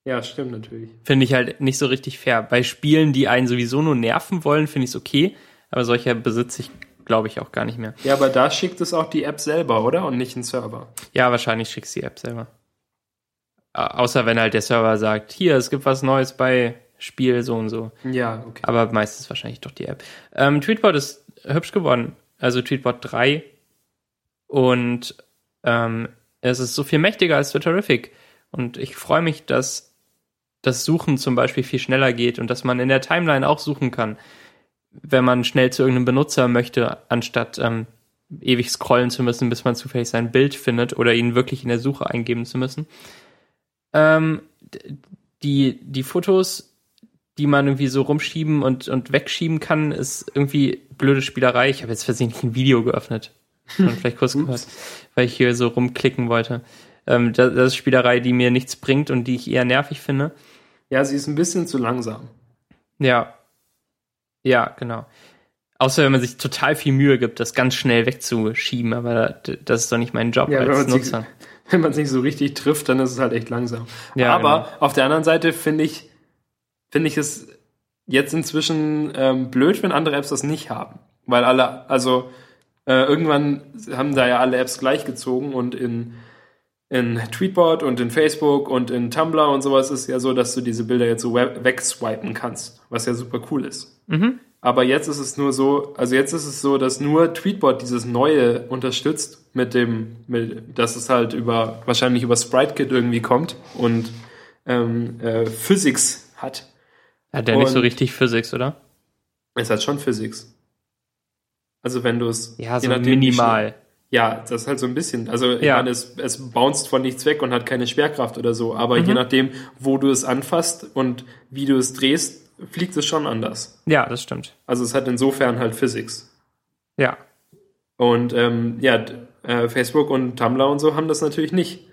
Ja, stimmt natürlich. Finde ich halt nicht so richtig fair. Bei Spielen, die einen sowieso nur nerven wollen, finde ich es okay. Aber solche besitze ich, glaube ich, auch gar nicht mehr. Ja, aber da schickt es auch die App selber, oder? Und nicht ein Server. Ja, wahrscheinlich schickst du die App selber. Au- Außer wenn halt der Server sagt, hier, es gibt was Neues bei Spiel so und so. Ja, okay. Aber meistens wahrscheinlich doch die App. Ähm, Tweetbot ist hübsch geworden. Also Tweetbot 3. Und ähm, es ist so viel mächtiger als Twitterific. Und ich freue mich, dass das Suchen zum Beispiel viel schneller geht und dass man in der Timeline auch suchen kann, wenn man schnell zu irgendeinem Benutzer möchte, anstatt ähm, ewig scrollen zu müssen, bis man zufällig sein Bild findet oder ihn wirklich in der Suche eingeben zu müssen. Ähm, die, die Fotos, die man irgendwie so rumschieben und, und wegschieben kann, ist irgendwie blöde Spielerei. Ich habe jetzt versehentlich ein Video geöffnet. Schon vielleicht kurz gehört, weil ich hier so rumklicken wollte. Ähm, das, das ist Spielerei, die mir nichts bringt und die ich eher nervig finde. Ja, sie ist ein bisschen zu langsam. Ja. Ja, genau. Außer wenn man sich total viel Mühe gibt, das ganz schnell wegzuschieben, aber das ist doch nicht mein Job Ja, als man sich- Nutzer. Wenn man es nicht so richtig trifft, dann ist es halt echt langsam. Ja, Aber genau. auf der anderen Seite finde ich, finde ich es jetzt inzwischen ähm, blöd, wenn andere Apps das nicht haben. Weil alle, also äh, irgendwann haben da ja alle Apps gleichgezogen und in, in Tweetbot und in Facebook und in Tumblr und sowas ist ja so, dass du diese Bilder jetzt so we- wegswipen kannst, was ja super cool ist. Mhm. Aber jetzt ist es nur so, also jetzt ist es so, dass nur Tweetbot dieses Neue unterstützt mit dem, mit, dass es halt über, wahrscheinlich über SpriteKit irgendwie kommt und ähm, äh, Physics hat. Hat der nicht so Und- richtig Physics, oder? Es hat schon Physics. Also wenn du es Ja, so minimal. Ja, das ist halt so ein bisschen. Also ich Ja. meine, es, es bounced von nichts weg und hat keine Schwerkraft oder so. Aber Mhm. je nachdem, wo du es anfasst und wie du es drehst, fliegt es schon anders. Ja, das stimmt. Also es hat insofern halt Physics. Ja. Und ähm, ja, äh, Facebook und Tumblr und so haben das natürlich nicht.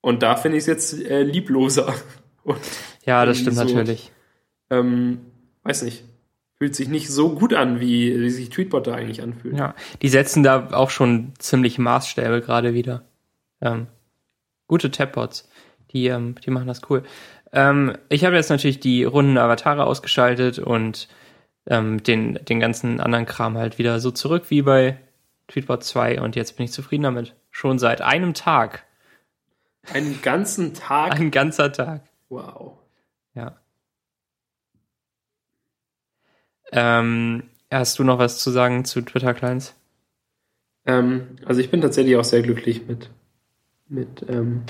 Und da finde ich es jetzt äh, liebloser. Und Ja, das stimmt so. natürlich. Ähm, weiß nicht, fühlt sich nicht so gut an, wie, wie sich Tweetbot da eigentlich anfühlt. Ja, die setzen da auch schon ziemlich Maßstäbe gerade wieder. Ähm, gute Tabbots, die, ähm, die machen das cool. Ähm, ich habe jetzt natürlich die runden Avatare ausgeschaltet und ähm, den, den ganzen anderen Kram halt wieder so zurück wie bei Tweetbot 2 und jetzt bin ich zufrieden damit. Schon seit einem Tag. Einen ganzen Tag. Ein ganzer Tag. wow. Ähm, hast du noch was zu sagen zu Twitter Clients? Ähm, also ich bin tatsächlich auch sehr glücklich mit, mit ähm,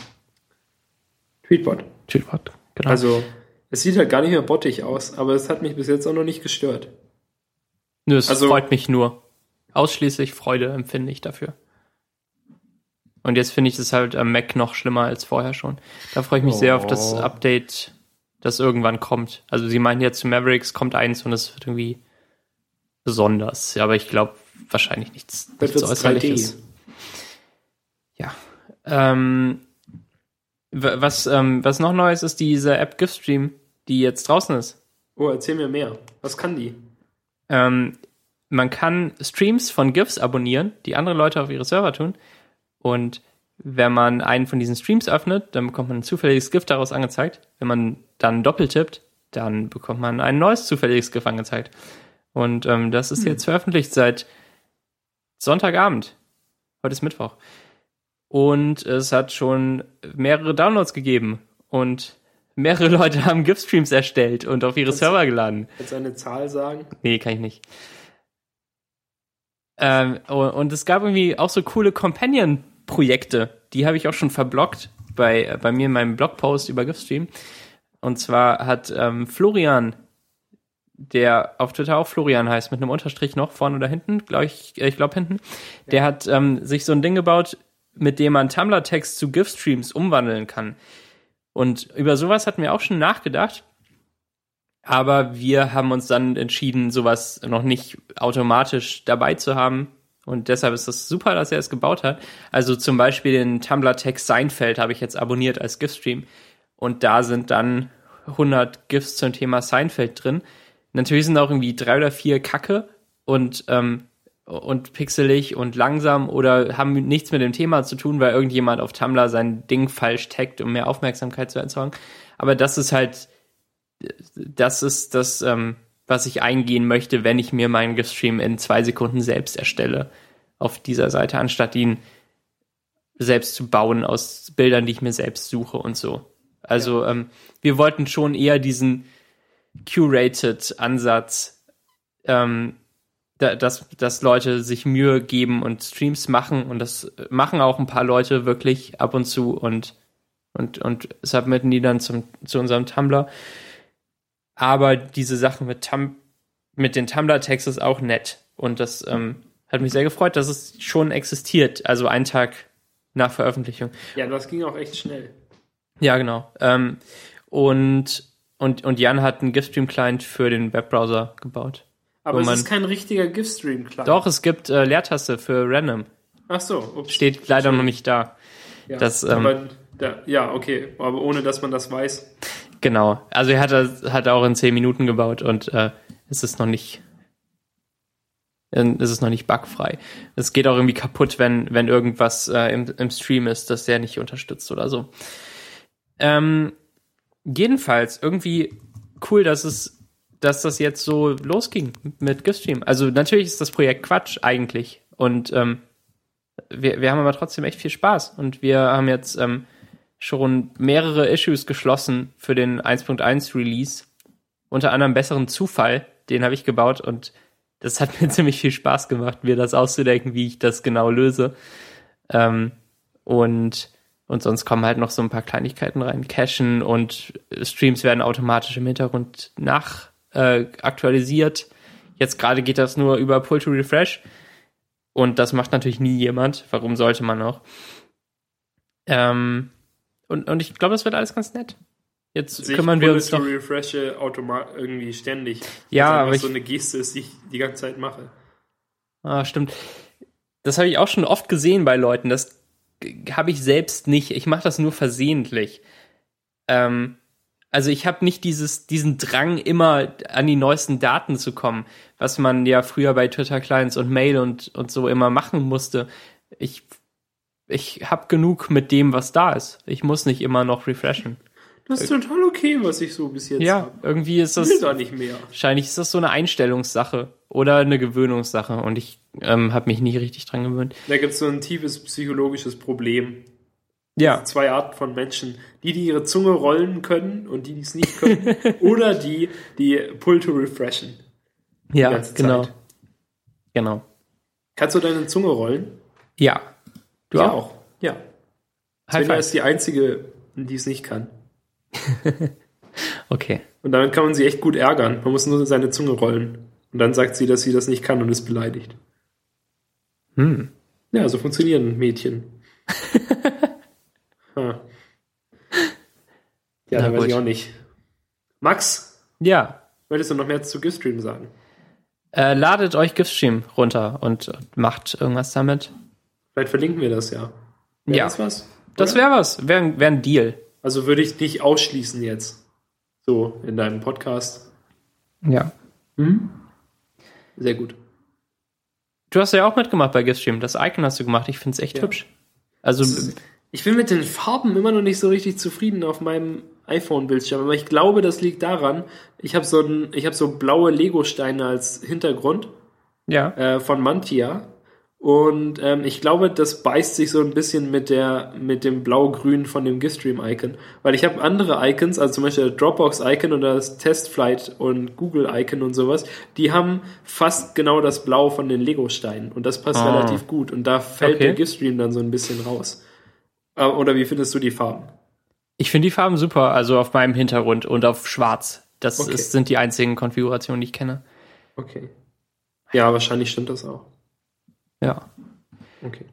Tweetbot. Tweetbot, genau. Also es sieht halt gar nicht mehr bottig aus, aber es hat mich bis jetzt auch noch nicht gestört. Nö, es Also- freut mich nur. Ausschließlich Freude empfinde ich dafür. Und jetzt finde ich es halt am Mac noch schlimmer als vorher schon. Da freue ich mich sehr auf das Oh. Update, das irgendwann kommt. Also sie meinen jetzt zu Mavericks kommt eins und es wird irgendwie besonders. Ja, aber ich glaube wahrscheinlich nichts, nichts wird's 3D. Äußerliches. Ja. Ähm, was, ähm, was noch Neues ist diese App GIFstream, die jetzt draußen ist. Oh, erzähl mir mehr. Was kann die? Ähm, man kann Streams von GIFs abonnieren, die andere Leute auf ihre Server tun. Und wenn man einen von diesen Streams öffnet, dann bekommt man ein zufälliges GIF daraus angezeigt. Wenn man dann doppeltippt, dann bekommt man ein neues zufälliges GIF angezeigt. Und ähm, das ist jetzt veröffentlicht seit Sonntagabend. Heute ist Mittwoch. Und es hat schon mehrere Downloads gegeben. Und Mehrere Leute haben GIF-Streams erstellt und auf ihre Server geladen. Kannst du eine Zahl sagen? Nee, kann ich nicht. Ähm, und es gab irgendwie auch so coole Companion-Projekte. Die habe ich auch schon verblockt bei, bei mir in meinem Blogpost über GIF-Stream. Und zwar hat ähm, Florian, der auf Twitter auch Florian heißt, mit einem Unterstrich noch vorne oder hinten, glaube ich, äh, ich glaube hinten, der hat ähm, sich so ein Ding gebaut, mit dem man Tumblr-Text zu GIF-Streams umwandeln kann. Und über sowas hatten wir auch schon nachgedacht. Aber wir haben uns dann entschieden, sowas noch nicht automatisch dabei zu haben. Und deshalb ist es super, dass er es gebaut hat. Also zum Beispiel den Tumblr-Text Seinfeld habe ich jetzt abonniert als GIF-Stream. Und da sind dann 100 GIFs zum Thema Seinfeld drin. Natürlich sind auch irgendwie drei oder vier Kacke und, ähm, und pixelig und langsam oder haben nichts mit dem Thema zu tun, weil irgendjemand auf Tumblr sein Ding falsch taggt, um mehr Aufmerksamkeit zu erzeugen. Aber das ist halt das ist das, ähm, was ich eingehen möchte, wenn ich mir meinen GIF-Stream in zwei Sekunden selbst erstelle auf dieser Seite, anstatt ihn selbst zu bauen aus Bildern, die ich mir selbst suche und so. Also ja. ähm, wir wollten schon eher diesen curated Ansatz, ähm, da, dass, dass Leute sich Mühe geben und Streams machen und das machen auch ein paar Leute wirklich ab und zu und und und submitten die dann zum zu unserem Tumblr. Aber diese Sachen mit, Tum mit den Tumblr-Tags ist auch nett. Und das ähm, hat mich sehr gefreut, dass es schon existiert. Also einen Tag nach Veröffentlichung. Ja, das ging auch echt schnell. Ja, genau. Ähm, und, und, und Jan hat einen GIF-Stream-Client für den Webbrowser gebaut. Aber es ist kein richtiger GIF-Stream-Client. Doch, es gibt äh, Leertaste für Random. Ach so. Ups. Steht leider noch nicht da. Ja, das, ähm, aber da, ja, okay. Aber ohne, dass man das weiß. Genau. Also er hat, hat auch in zehn Minuten gebaut und äh, es ist noch nicht es ist noch nicht bugfrei. Es geht auch irgendwie kaputt, wenn, wenn irgendwas äh, im, im Stream ist, das der nicht unterstützt oder so. Ähm, jedenfalls irgendwie cool, dass es, dass das jetzt so losging mit GIF-Stream. Also natürlich ist das Projekt Quatsch eigentlich. Und ähm, wir, wir haben aber trotzdem echt viel Spaß. Und wir haben jetzt ähm, schon mehrere Issues geschlossen für den 1.1 Release. Unter anderem besseren Zufall, den habe ich gebaut und das hat mir ziemlich viel Spaß gemacht, mir das auszudenken, wie ich das genau löse. Ähm, und, und sonst kommen halt noch so ein paar Kleinigkeiten rein. Cachen und Streams werden automatisch im Hintergrund nach äh, aktualisiert. Jetzt gerade geht das nur über Pull to Refresh. Und das macht natürlich nie jemand. Warum sollte man auch? Ähm, und, und ich glaube, das wird alles ganz nett. Jetzt also kümmern wir uns doch. Ich refreshe automat irgendwie ständig. Ja, aber ich, so eine Geste ist, die ich die ganze Zeit mache. Ah, stimmt. Das habe ich auch schon oft gesehen bei Leuten. Das habe ich selbst nicht. Ich mache das nur versehentlich. Ähm, also ich habe nicht dieses, diesen Drang, immer an die neuesten Daten zu kommen, was man ja früher bei Twitter Clients und Mail und, und so immer machen musste. Ich ich habe genug mit dem, was da ist. Ich muss nicht immer noch refreshen. Das ist total okay, was ich so bis jetzt Ja, hab. irgendwie ist das. Ich will da nicht mehr. Wahrscheinlich ist das so eine Einstellungssache oder eine Gewöhnungssache und ich ähm, habe mich nie richtig dran gewöhnt. Da gibt es so ein tiefes psychologisches Problem. Ja. Zwei Arten von Menschen. Die, die ihre Zunge rollen können und die, die es nicht können. oder die, die Pull to refreshen. Ja, genau. Zeit. Genau. Kannst du deine Zunge rollen? Ja. Du auch? auch? Ja. Svenja ist die einzige, die es nicht kann. okay. Und damit kann man sie echt gut ärgern. Man muss nur seine Zunge rollen. Und dann sagt sie, dass sie das nicht kann und ist beleidigt. Hm. Ja, so funktionieren Mädchen. ha. Ja, da weiß ich auch nicht. Max? Ja. Möchtest du noch mehr zu Giftstream sagen? Äh, ladet euch Giftstream runter und macht irgendwas damit. Vielleicht verlinken wir das ja. Wäre ja. das was? Oder? Das wäre was. Wäre wär ein Deal. Also würde ich dich ausschließen jetzt. So in deinem Podcast. Ja. Mhm. Sehr gut. Du hast ja auch mitgemacht bei Giftstream. Das Icon hast du gemacht. Ich finde es echt ja. hübsch. Also. Ich bin mit den Farben immer noch nicht so richtig zufrieden auf meinem iPhone-Bildschirm, aber ich glaube, das liegt daran, ich habe so, ein, hab so blaue Lego-Steine als Hintergrund ja. Äh, von Mantia Und ähm, ich glaube, das beißt sich so ein bisschen mit der mit dem Blau-Grün von dem Gistream-Icon. Weil ich habe andere Icons, also zum Beispiel das Dropbox-Icon oder das Testflight und Google-Icon und sowas, die haben fast genau das Blau von den Lego-Steinen. Und das passt Ah. relativ gut. Und da fällt Okay. der Gistream dann so ein bisschen raus. Äh, Oder wie findest du die Farben? Ich finde die Farben super, also auf meinem Hintergrund und auf schwarz. Das Okay. ist, sind die einzigen Konfigurationen, die ich kenne. Okay. Ja, wahrscheinlich stimmt das auch. Ja. Okay.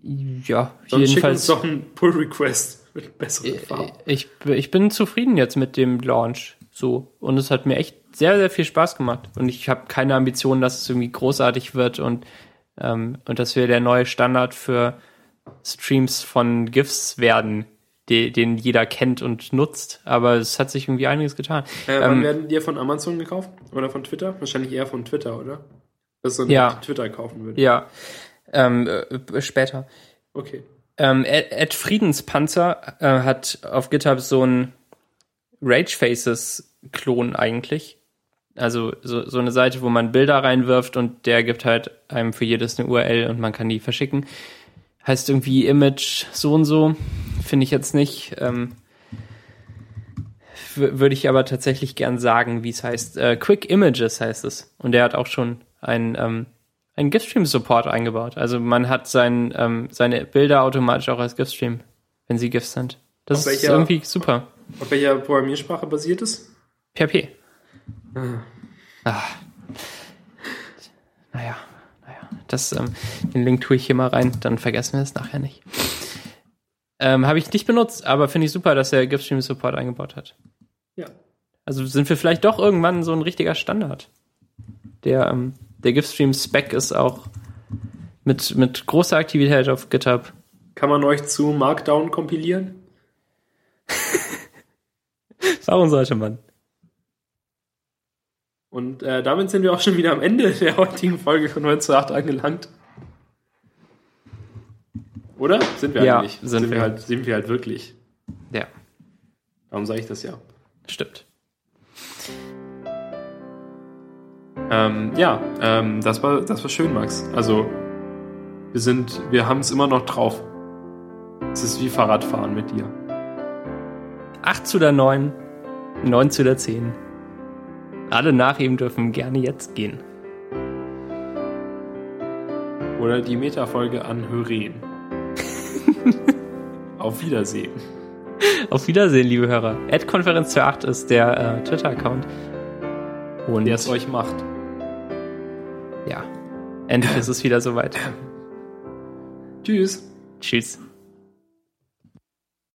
Ja, Sonst schick uns jedenfalls. doch einen Pull-Request mit besseren Äh, Farben. Ich, ich bin zufrieden jetzt mit dem Launch. So. Und es hat mir echt sehr, sehr viel Spaß gemacht. Und ich habe keine Ambition, dass es irgendwie großartig wird und, ähm, und dass wir der neue Standard für Streams von GIFs werden, die, den jeder kennt und nutzt. Aber es hat sich irgendwie einiges getan. Äh, wann Ähm, werden die von Amazon gekauft? Oder von Twitter? Wahrscheinlich eher von Twitter, oder? Das ist so ein Ja. Twitter kaufen würde. Ja. Ähm, äh, später. Okay. Ähm, Ed, Ed Friedenspanzer äh, hat auf GitHub so ein Rage Faces Klon eigentlich. Also so, so eine Seite, wo man Bilder reinwirft und der gibt halt einem für jedes eine URL und man kann die verschicken. Heißt irgendwie Image so und so. Finde ich jetzt nicht. Ähm, Würde ich aber tatsächlich gern sagen, wie es heißt. Äh, Quick Images heißt es. Und der hat auch schon ein ähm, einen GIF-Stream-Support eingebaut. Also man hat sein, ähm, seine Bilder automatisch auch als GIF-Stream, wenn sie GIFs sind. Das Auf ist welcher- irgendwie super. Auf welcher Programmiersprache basiert es? PHP. Ah. Naja, naja. Das, ähm, den Link tue ich hier mal rein, dann vergessen wir es nachher nicht. Ähm, Habe ich nicht benutzt, aber finde ich super, dass er GIF-Stream-Support eingebaut hat. Ja. Also sind wir vielleicht doch irgendwann so ein richtiger Standard. Der, ähm, der GIF-Stream-Spec ist auch mit, mit großer Aktivität auf GitHub. Kann man euch zu Markdown kompilieren? Warum sollte man? Und äh, damit sind wir auch schon wieder am Ende der heutigen Folge von 9 zu 8 angelangt. Oder? Sind wir Ja, eigentlich? sind wir. halt, sind wir halt wirklich. Ja, Warum sage ich das ja? stimmt. Ähm, ja, ähm, das war das war schön, Max. Also wir sind, wir haben es immer noch drauf. Es ist wie Fahrradfahren mit dir. 8 zu der 9, 9 zu der 10. Alle nach ihm dürfen gerne jetzt gehen. Oder die Metafolge anhören. Auf Wiedersehen. Auf Wiedersehen, liebe Hörer. Ad-Konferenz 28 ist der äh, Twitter-Account. Und Der es euch macht. Endlich ist es wieder soweit. Tschüss. Tschüss.